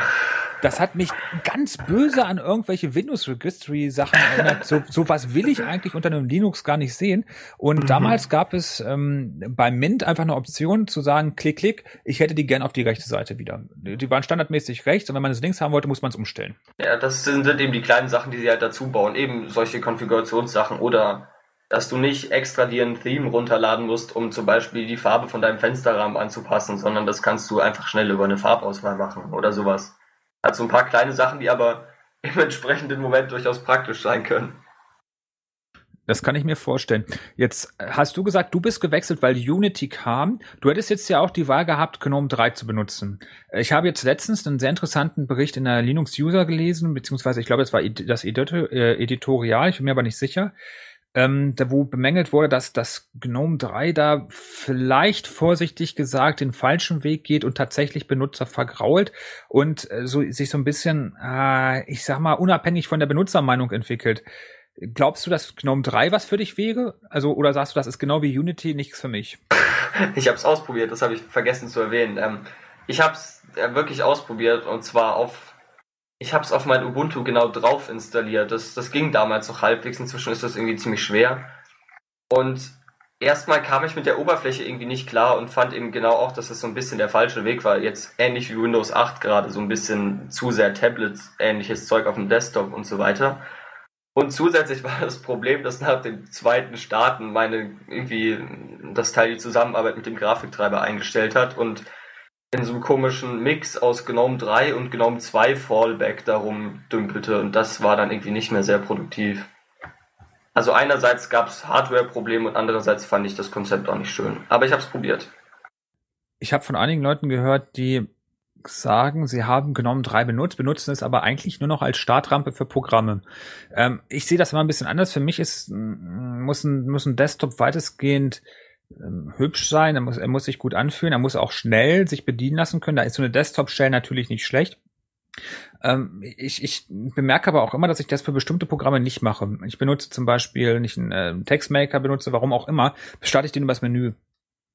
Das hat mich ganz böse an irgendwelche Windows Registry Sachen erinnert. So, so was will ich eigentlich unter einem Linux gar nicht sehen. Und Mhm. damals gab es ähm, bei Mint einfach eine Option zu sagen, klick, klick, ich hätte die gern auf die rechte Seite wieder. Die waren standardmäßig rechts und wenn man es links haben wollte, muss man es umstellen. Ja, das sind, sind eben die kleinen Sachen, die sie halt dazu bauen. Eben solche Konfigurationssachen oder dass du nicht extra dir ein Theme runterladen musst, um zum Beispiel die Farbe von deinem Fensterrahmen anzupassen, sondern das kannst du einfach schnell über eine Farbauswahl machen oder sowas. Hat so ein paar kleine Sachen, die aber (laughs) im entsprechenden Moment durchaus praktisch sein können. Das kann ich mir vorstellen. Jetzt hast du gesagt, du bist gewechselt, weil Unity kam. Du hättest jetzt ja auch die Wahl gehabt, GNOME 3 zu benutzen. Ich habe jetzt letztens einen sehr interessanten Bericht in der Linux User gelesen, beziehungsweise ich glaube, das war das äh, Editorial, ich bin mir aber nicht sicher, ähm, wo bemängelt wurde, dass das GNOME 3 da vielleicht vorsichtig gesagt den falschen Weg geht und tatsächlich Benutzer vergrault und äh, so sich so ein bisschen, äh, ich sag mal, unabhängig von der Benutzermeinung entwickelt. Glaubst du, dass GNOME 3 was für dich wäre? Also, oder sagst du, das ist genau wie Unity nichts für mich? (laughs) Ich habe es ausprobiert, das habe ich vergessen zu erwähnen. Ähm, ich habe es äh, wirklich ausprobiert und zwar auf. Ich habe es auf mein Ubuntu genau drauf installiert. Das, das ging damals noch halbwegs. Inzwischen ist das irgendwie ziemlich schwer. Und erstmal kam ich mit der Oberfläche irgendwie nicht klar und fand eben genau auch, dass das so ein bisschen der falsche Weg war. Jetzt ähnlich wie Windows 8 gerade, so ein bisschen zu sehr Tablets-ähnliches Zeug auf dem Desktop und so weiter. Und zusätzlich (laughs) war das Problem, dass nach dem zweiten Starten meine irgendwie das Teil die Zusammenarbeit mit dem Grafiktreiber eingestellt hat und in so einem komischen Mix aus GNOME 3 und GNOME 2 Fallback darum dümpelte und das war dann irgendwie nicht mehr sehr produktiv. Also einerseits gab es Hardware-Probleme und andererseits fand ich das Konzept auch nicht schön. Aber ich habe es probiert. Ich habe von einigen Leuten gehört, die sagen, sie haben GNOME 3 benutzt, benutzen es aber eigentlich nur noch als Startrampe für Programme. Ähm, ich sehe das immer ein bisschen anders. Für mich ist, muss ein, muss ein Desktop weitestgehend ähm, hübsch sein, er muss, er muss sich gut anfühlen, er muss auch schnell sich bedienen lassen können. Da ist so eine Desktop-Shell natürlich nicht schlecht. Ähm, ich, ich bemerke aber auch immer, dass ich das für bestimmte Programme nicht mache. Ich benutze zum Beispiel nicht einen äh, Textmaker, benutze warum auch immer, starte ich den übers Menü.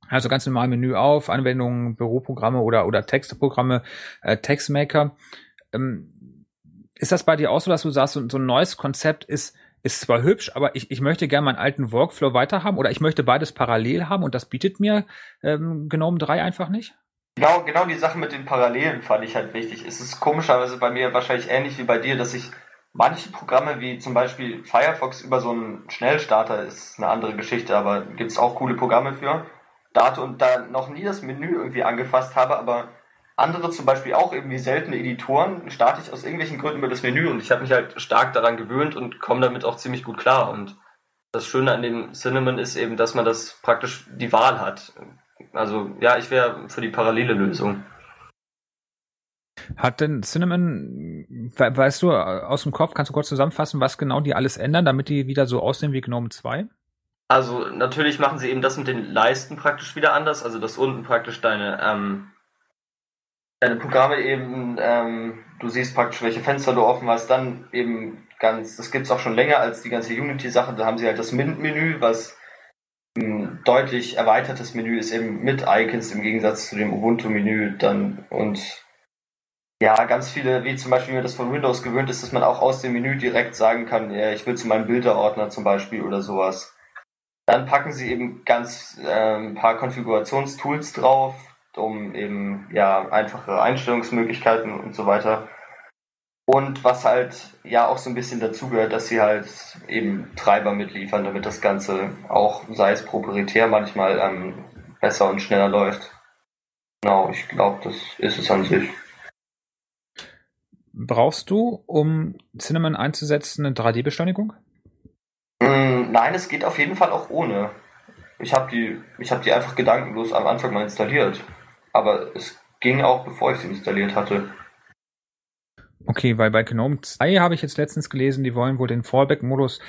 Also ganz normal Menü auf, Anwendungen, Büroprogramme oder, oder Texteprogramme, äh, Textmaker. Ähm, ist das bei dir auch so, dass du sagst, so, so ein neues Konzept ist, ist zwar hübsch, aber ich, ich möchte gerne meinen alten Workflow weiterhaben oder ich möchte beides parallel haben und das bietet mir ähm, GNOME 3 einfach nicht? Genau, genau die Sache mit den Parallelen fand ich halt wichtig. Es ist komischerweise bei mir wahrscheinlich ähnlich wie bei dir, dass ich manche Programme wie zum Beispiel Firefox über so einen Schnellstarter ist eine andere Geschichte, aber gibt es auch coole Programme für. Date und da noch nie das Menü irgendwie angefasst habe, aber andere zum Beispiel auch irgendwie seltene Editoren starte ich aus irgendwelchen Gründen über das Menü und ich habe mich halt stark daran gewöhnt und komme damit auch ziemlich gut klar. Und das Schöne an dem Cinnamon ist eben, dass man das praktisch die Wahl hat. Also ja, ich wäre für die parallele Lösung. Hat denn Cinnamon, we weißt du aus dem Kopf, kannst du kurz zusammenfassen, was genau die alles ändern, damit die wieder so aussehen wie GNOME 2? Also natürlich machen sie eben das mit den Leisten praktisch wieder anders, also dass unten praktisch deine, ähm, deine Programme eben, ähm, du siehst praktisch, welche Fenster du offen hast, dann eben ganz, das gibt's auch schon länger als die ganze Unity-Sache, da haben sie halt das Mint-Menü, was ein deutlich erweitertes Menü ist, eben mit Icons im Gegensatz zu dem Ubuntu-Menü dann und ja, ganz viele, wie zum Beispiel, wie man das von Windows gewöhnt ist, dass man auch aus dem Menü direkt sagen kann, ja, ich will zu meinem Bilderordner zum Beispiel oder sowas. Dann packen sie eben ganz äh, ein paar Konfigurationstools drauf, um eben ja einfache Einstellungsmöglichkeiten und so weiter. Und was halt ja auch so ein bisschen dazugehört, dass sie halt eben Treiber mitliefern, damit das Ganze auch, sei es proprietär, manchmal ähm, besser und schneller läuft. Genau, ich glaube, das ist es an sich. Brauchst du, um Cinnamon einzusetzen, eine 3D-Beschleunigung? Mm, Nein, es geht auf jeden Fall auch ohne. Ich habe die, ich habe die einfach gedankenlos am Anfang mal installiert. Aber es ging auch, bevor ich sie installiert hatte. Okay, weil bei GNOME 2 habe ich jetzt letztens gelesen, die wollen wohl den Fallback-Modus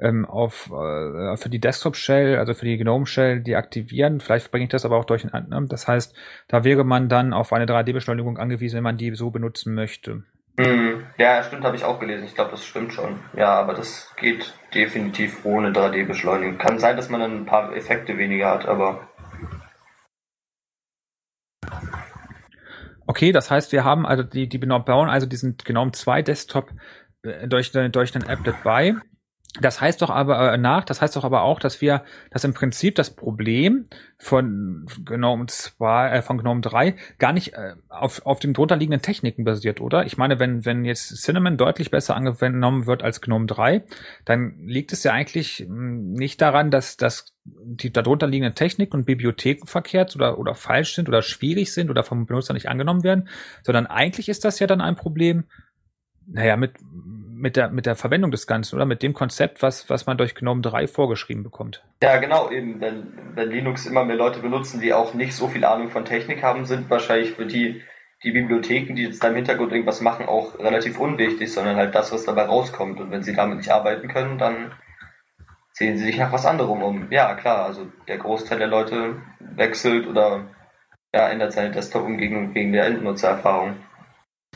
ähm, auf äh, für die Desktop-Shell, also für die GNOME-Shell, deaktivieren. Vielleicht bringe ich das aber auch durcheinander. Das heißt, da wäre man dann auf eine 3D-Beschleunigung angewiesen, wenn man die so benutzen möchte. Mm, Ja, stimmt, habe ich auch gelesen. Ich glaube, das stimmt schon. Ja, aber das geht definitiv ohne 3D-Beschleunigung. Kann sein, dass man dann ein paar Effekte weniger hat, aber Okay, das heißt, wir haben also die, die bauen also diesen GNOME 2 Desktop äh, durch, durch den Applet bei. Das heißt doch aber äh, nach, das heißt doch aber auch, dass wir, dass im Prinzip das Problem von GNOME 2, äh, von GNOME 3 gar nicht äh, auf, auf den drunterliegenden Techniken basiert, oder? Ich meine, wenn, wenn jetzt Cinnamon deutlich besser angenommen wird als GNOME 3, dann liegt es ja eigentlich mh, nicht daran, dass, dass die darunter liegenden Techniken und Bibliotheken verkehrt oder, oder falsch sind oder schwierig sind oder vom Benutzer nicht angenommen werden, sondern eigentlich ist das ja dann ein Problem, naja, mit, mit der, mit der Verwendung des Ganzen oder mit dem Konzept, was, was man durch GNOME 3 vorgeschrieben bekommt. ja, genau, eben, wenn, wenn Linux immer mehr Leute benutzen, die auch nicht so viel Ahnung von Technik haben, sind wahrscheinlich für die, die Bibliotheken, die jetzt da im Hintergrund irgendwas machen, auch relativ unwichtig, sondern halt das, was dabei rauskommt. Und wenn sie damit nicht arbeiten können, dann sehen sie sich nach was anderem um. Ja, klar, also der Großteil der Leute wechselt oder ja, ändert seine Desktop-Umgebung wegen der Endnutzererfahrung.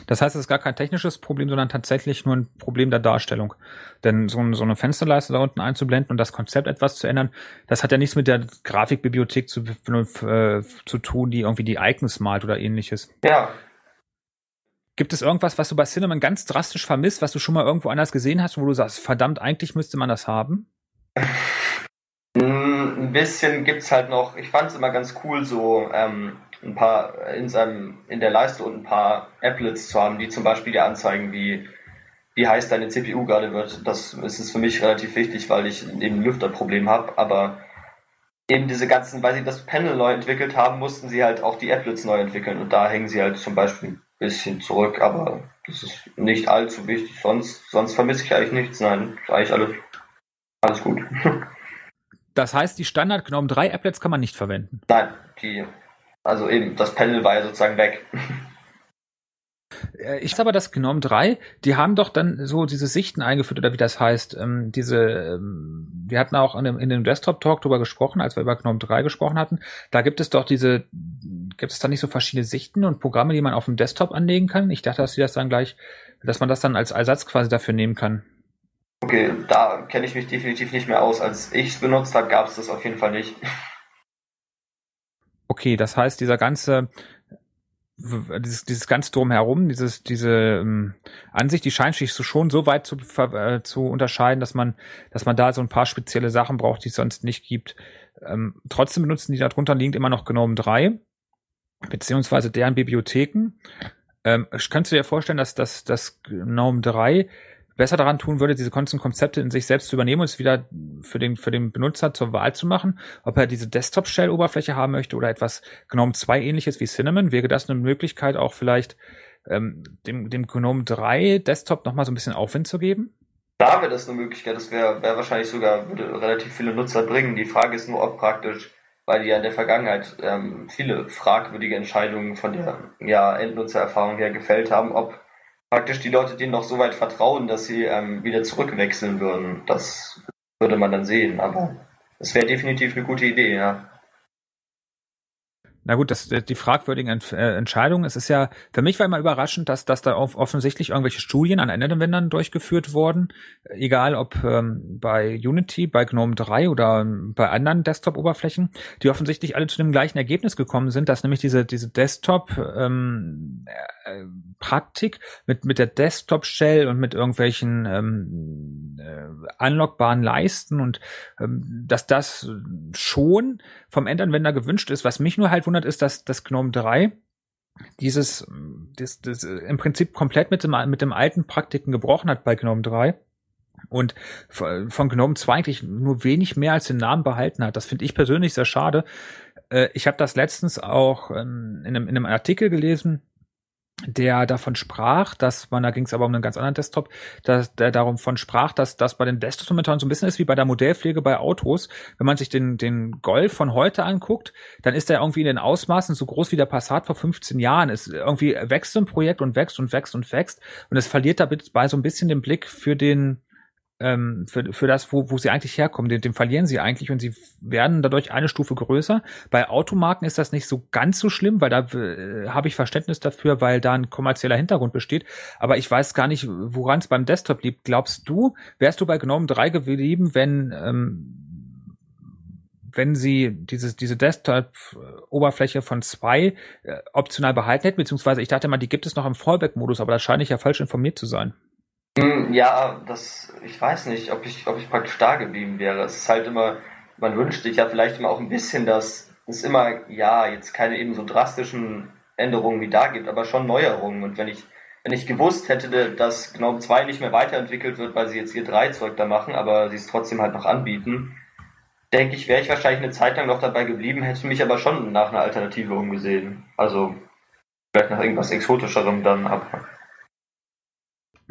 Das heißt, es ist gar kein technisches Problem, sondern tatsächlich nur ein Problem der Darstellung. Denn so, ein- so eine Fensterleiste da unten einzublenden und das Konzept etwas zu ändern, das hat ja nichts mit der Grafikbibliothek zu, äh, zu tun, die irgendwie die Icons malt oder ähnliches. Ja, Gibt es irgendwas, was du bei Cinnamon ganz drastisch vermisst, was du schon mal irgendwo anders gesehen hast, wo du sagst, verdammt, eigentlich müsste man das haben? Mm, Ein bisschen gibt's halt noch, ich fand es immer ganz cool, so ähm, ein paar in seinem, in der Leiste und ein paar Applets zu haben, die zum Beispiel dir anzeigen, wie, wie heiß deine CPU gerade wird. Das ist es für mich relativ wichtig, weil ich eben ein Lüfterproblem habe, aber eben diese ganzen, weil sie das Panel neu entwickelt haben, mussten sie halt auch die Applets neu entwickeln und da hängen sie halt zum Beispiel ein bisschen zurück, aber das ist nicht allzu wichtig, sonst, sonst vermisse ich eigentlich nichts, nein, ist eigentlich alles, alles gut. (laughs) Das heißt, die Standard GNOME 3 Applets kann man nicht verwenden. Nein, die, also eben, das Panel war ja sozusagen weg. Äh, Ich aber das GNOME 3, die haben doch dann so diese Sichten eingeführt oder wie das heißt. Ähm, diese, ähm, wir hatten auch in dem, in dem Desktop Talk drüber gesprochen, als wir über GNOME 3 gesprochen hatten. Da gibt es doch diese, gibt es da nicht so verschiedene Sichten und Programme, die man auf dem Desktop anlegen kann? Ich dachte, dass sie das dann gleich, dass man das dann als Ersatz quasi dafür nehmen kann. Okay, da kenne ich mich definitiv nicht mehr aus. Als ich es benutzt habe, gab es das auf jeden Fall nicht. Okay, das heißt, dieser ganze, dieses, dieses ganze drumherum, dieses, diese ähm, Ansicht, die scheint sich so schon so weit zu, äh, zu unterscheiden, dass man, dass man da so ein paar spezielle Sachen braucht, die es sonst nicht gibt. Ähm, trotzdem benutzen die darunter liegend immer noch GNOME 3, beziehungsweise deren Bibliotheken. Ähm, kannst du dir vorstellen, dass das, das GNOME 3 besser daran tun würde, diese ganzen Konzepte in sich selbst zu übernehmen und es wieder für den, für den Benutzer zur Wahl zu machen, ob er diese Desktop-Shell-Oberfläche haben möchte oder etwas GNOME 2 ähnliches wie Cinnamon, wäre das eine Möglichkeit, auch vielleicht ähm, dem, dem GNOME 3 Desktop nochmal so ein bisschen Aufwind zu geben? Da wäre das eine Möglichkeit, das wäre wär wahrscheinlich sogar, würde relativ viele Nutzer bringen. Die Frage ist nur, ob praktisch, weil ja in der Vergangenheit ähm, viele fragwürdige Entscheidungen von der ja, Endnutzererfahrung her gefällt haben, ob praktisch die Leute denen noch so weit vertrauen, dass sie ähm, wieder zurückwechseln würden. Das würde man dann sehen, aber es wäre definitiv eine gute Idee, ja. Na gut, das, die fragwürdigen Ent, äh, Entscheidungen. Es ist ja, für mich war immer überraschend, dass, dass da off offensichtlich irgendwelche Studien an Anwendern durchgeführt wurden. Egal ob ähm, bei Unity, bei GNOME 3 oder ähm, bei anderen Desktop-Oberflächen, die offensichtlich alle zu dem gleichen Ergebnis gekommen sind, dass nämlich diese, diese Desktop-Praktik ähm, mit, mit der Desktop-Shell und mit irgendwelchen ähm, äh, unlockbaren Leisten und ähm, dass das schon vom Endanwender gewünscht ist. Was mich nur halt wundert, ist, dass das GNOME 3 dieses das, das im Prinzip komplett mit dem, mit dem alten Praktiken gebrochen hat bei GNOME 3 und von GNOME 2 eigentlich nur wenig mehr als den Namen behalten hat. Das finde ich persönlich sehr schade. Äh, Ich habe das letztens auch ähm, in einem, in einem Artikel gelesen, der davon sprach, dass man, da ging es aber um einen ganz anderen Desktop, dass der darum von sprach, dass das bei den Desktops momentan so ein bisschen ist wie bei der Modellpflege bei Autos. Wenn man sich den, den Golf von heute anguckt, dann ist der irgendwie in den Ausmaßen so groß wie der Passat vor 15 Jahren. Es irgendwie wächst so ein Projekt und wächst und wächst und wächst und es verliert dabei so ein bisschen den Blick für den, ähm, für, für das, wo, wo sie eigentlich herkommen, den, den verlieren sie eigentlich und sie werden dadurch eine Stufe größer. Bei Automarken ist das nicht so ganz so schlimm, weil da äh, habe ich Verständnis dafür, weil da ein kommerzieller Hintergrund besteht. Aber ich weiß gar nicht, woran es beim Desktop liegt. Glaubst du, wärst du bei GNOME 3 geblieben, wenn ähm, wenn sie dieses, diese Desktop-Oberfläche von zwei äh, optional behalten hätten, beziehungsweise ich dachte mal, die gibt es noch im Fallback-Modus, aber da scheine ich ja falsch informiert zu sein. Hm, Ja, das, ich weiß nicht, ob ich, ob ich praktisch da geblieben wäre. Es ist halt immer, man wünscht sich ja vielleicht immer auch ein bisschen, dass es immer, ja, jetzt keine eben so drastischen Änderungen wie da gibt, aber schon Neuerungen. Und wenn ich, wenn ich gewusst hätte, dass GNOME 2 nicht mehr weiterentwickelt wird, weil sie jetzt ihr 3 Zeug da machen, aber sie es trotzdem halt noch anbieten, denke ich, wäre ich wahrscheinlich eine Zeit lang noch dabei geblieben, hätte mich aber schon nach einer Alternative umgesehen. Also, vielleicht nach irgendwas Exotischerem dann, aber.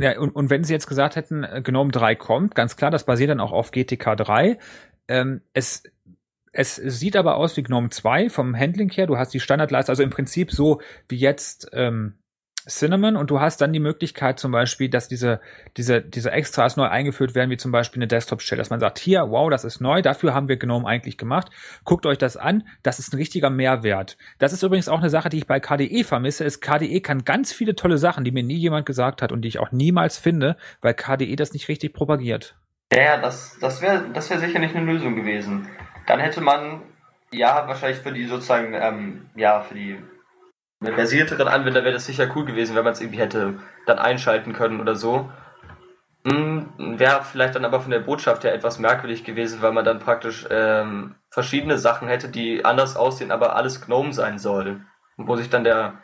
Ja, und, und wenn sie jetzt gesagt hätten, äh, GNOME 3 kommt, ganz klar, das basiert dann auch auf GTK 3. Ähm, es, es sieht aber aus wie GNOME 2 vom Handling her. Du hast die Standardleiste, also im Prinzip so wie jetzt ähm, Cinnamon und du hast dann die Möglichkeit zum Beispiel, dass diese, diese, diese Extras neu eingeführt werden, wie zum Beispiel eine Desktop-Shell, dass man sagt, hier, wow, das ist neu, dafür haben wir GNOME eigentlich gemacht. Guckt euch das an, das ist ein richtiger Mehrwert. Das ist übrigens auch eine Sache, die ich bei KDE vermisse, ist KDE kann ganz viele tolle Sachen, die mir nie jemand gesagt hat und die ich auch niemals finde, weil KDE das nicht richtig propagiert. Ja, ja, das, das wäre das wär sicher nicht eine Lösung gewesen. Dann hätte man, ja, wahrscheinlich für die sozusagen, ähm, ja, für die versierteren Anwender wäre das sicher cool gewesen, wenn man es irgendwie hätte dann einschalten können oder so. Hm, Wäre vielleicht dann aber von der Botschaft her etwas merkwürdig gewesen, weil man dann praktisch ähm, verschiedene Sachen hätte, die anders aussehen, aber alles GNOME sein soll. Und wo sich dann der,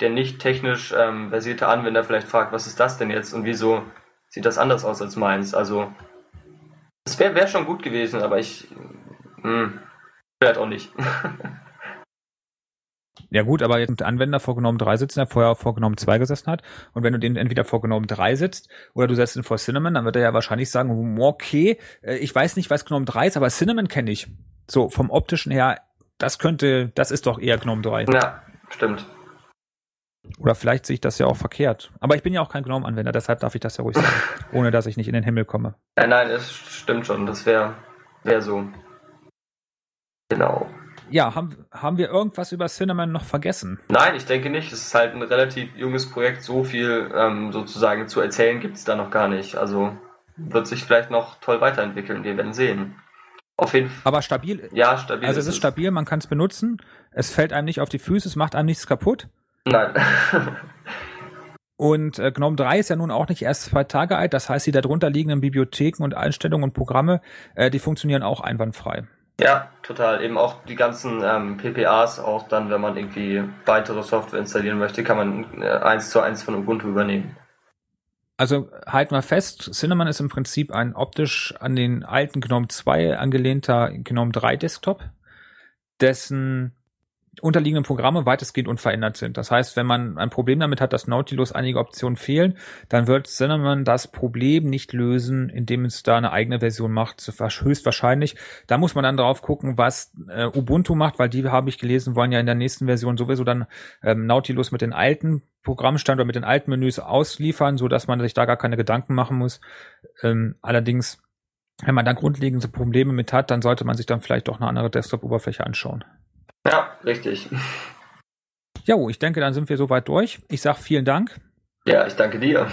der nicht technisch ähm, versierte Anwender vielleicht fragt, was ist das denn jetzt und wieso sieht das anders aus als meins? Also, es wäre wär schon gut gewesen, aber ich, hm, vielleicht auch nicht. (laughs) Ja gut, aber jetzt der Anwender vor GNOME 3 sitzen, der vorher vor GNOME 2 gesessen hat. Und wenn du den entweder vor GNOME 3 sitzt oder du setzt ihn vor Cinnamon, dann wird er ja wahrscheinlich sagen, hm, okay, äh, ich weiß nicht, was GNOME 3 ist, aber Cinnamon kenne ich. So, vom optischen her, das könnte, das ist doch eher GNOME 3. ja, stimmt. Oder vielleicht sehe ich das ja auch verkehrt. Aber ich bin ja auch kein GNOME-Anwender, deshalb darf ich das ja ruhig sagen, (laughs) ohne dass ich nicht in den Himmel komme. Nein, nein, es stimmt schon, das wäre wär so. Genau. Ja, haben, haben wir irgendwas über Cinnamon noch vergessen? Nein, ich denke nicht. Es ist halt ein relativ junges Projekt. So viel ähm, sozusagen zu erzählen gibt es da noch gar nicht. Also wird sich vielleicht noch toll weiterentwickeln. Wir werden sehen. Auf jeden Fall. Aber stabil. Ja, stabil. Also es ist stabil, man kann es benutzen. Es fällt einem nicht auf die Füße, es macht einem nichts kaputt. Nein. Und äh, GNOME 3 ist ja nun auch nicht erst zwei Tage alt. Das heißt, die darunter liegenden Bibliotheken und Einstellungen und Programme, äh, die funktionieren auch einwandfrei. Ja, total. Eben auch die ganzen ähm, PPAs, auch dann, wenn man irgendwie weitere Software installieren möchte, kann man äh, eins zu eins von Ubuntu übernehmen. Also halt mal fest, Cinnamon ist im Prinzip ein optisch an den alten GNOME 2 angelehnter GNOME 3 Desktop, dessen unterliegenden Programme weitestgehend unverändert sind. Das heißt, wenn man ein Problem damit hat, dass Nautilus einige Optionen fehlen, dann wird Cinnamon das Problem nicht lösen, indem es da eine eigene Version macht, höchstwahrscheinlich. Da muss man dann drauf gucken, was äh, Ubuntu macht, weil die habe ich gelesen, wollen ja in der nächsten Version sowieso dann ähm, Nautilus mit den alten Programmstand oder mit den alten Menüs ausliefern, so dass man sich da gar keine Gedanken machen muss. Ähm, allerdings, wenn man da grundlegende Probleme mit hat, dann sollte man sich dann vielleicht doch eine andere Desktop-Oberfläche anschauen. Ja, richtig. Jo, ich denke, dann sind wir soweit durch. Ich sag vielen Dank Ja, ich danke dir.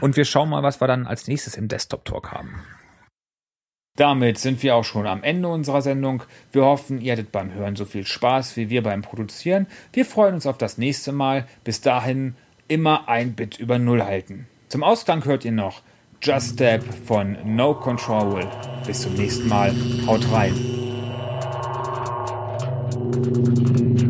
und wir schauen mal, was wir dann als nächstes im Desktop Talk haben. Damit sind wir auch schon am Ende unserer Sendung. Wir hoffen, ihr hattet beim Hören so viel Spaß wie wir beim Produzieren. Wir freuen uns auf das nächste Mal. Bis dahin immer ein Bit über Null halten. Zum Ausgang hört ihr noch Just Step von No Control. Bis zum nächsten Mal. Haut rein. Thank you.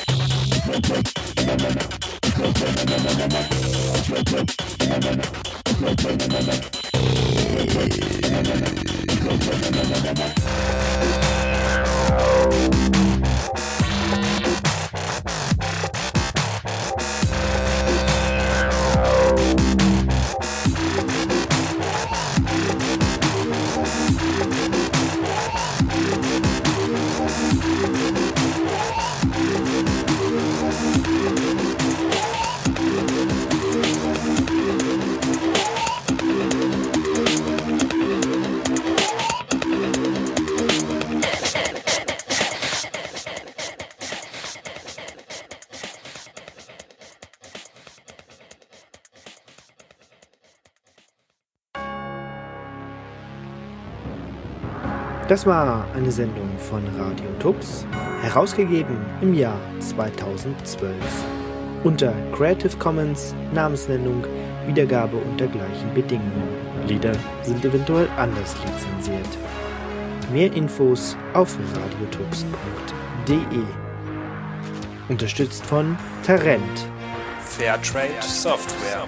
Oh. Das war eine Sendung von Radio Tux, herausgegeben im Jahr 2012. Unter Creative Commons, Namensnennung, Wiedergabe unter gleichen Bedingungen. Lieder sind eventuell anders lizenziert. Mehr Infos auf radiotux.de. Unterstützt von Tarent Fairtrade Software.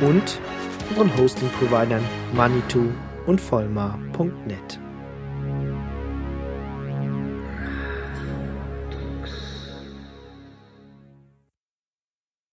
und unseren Hosting-Providern Manitou und Vollmar.net.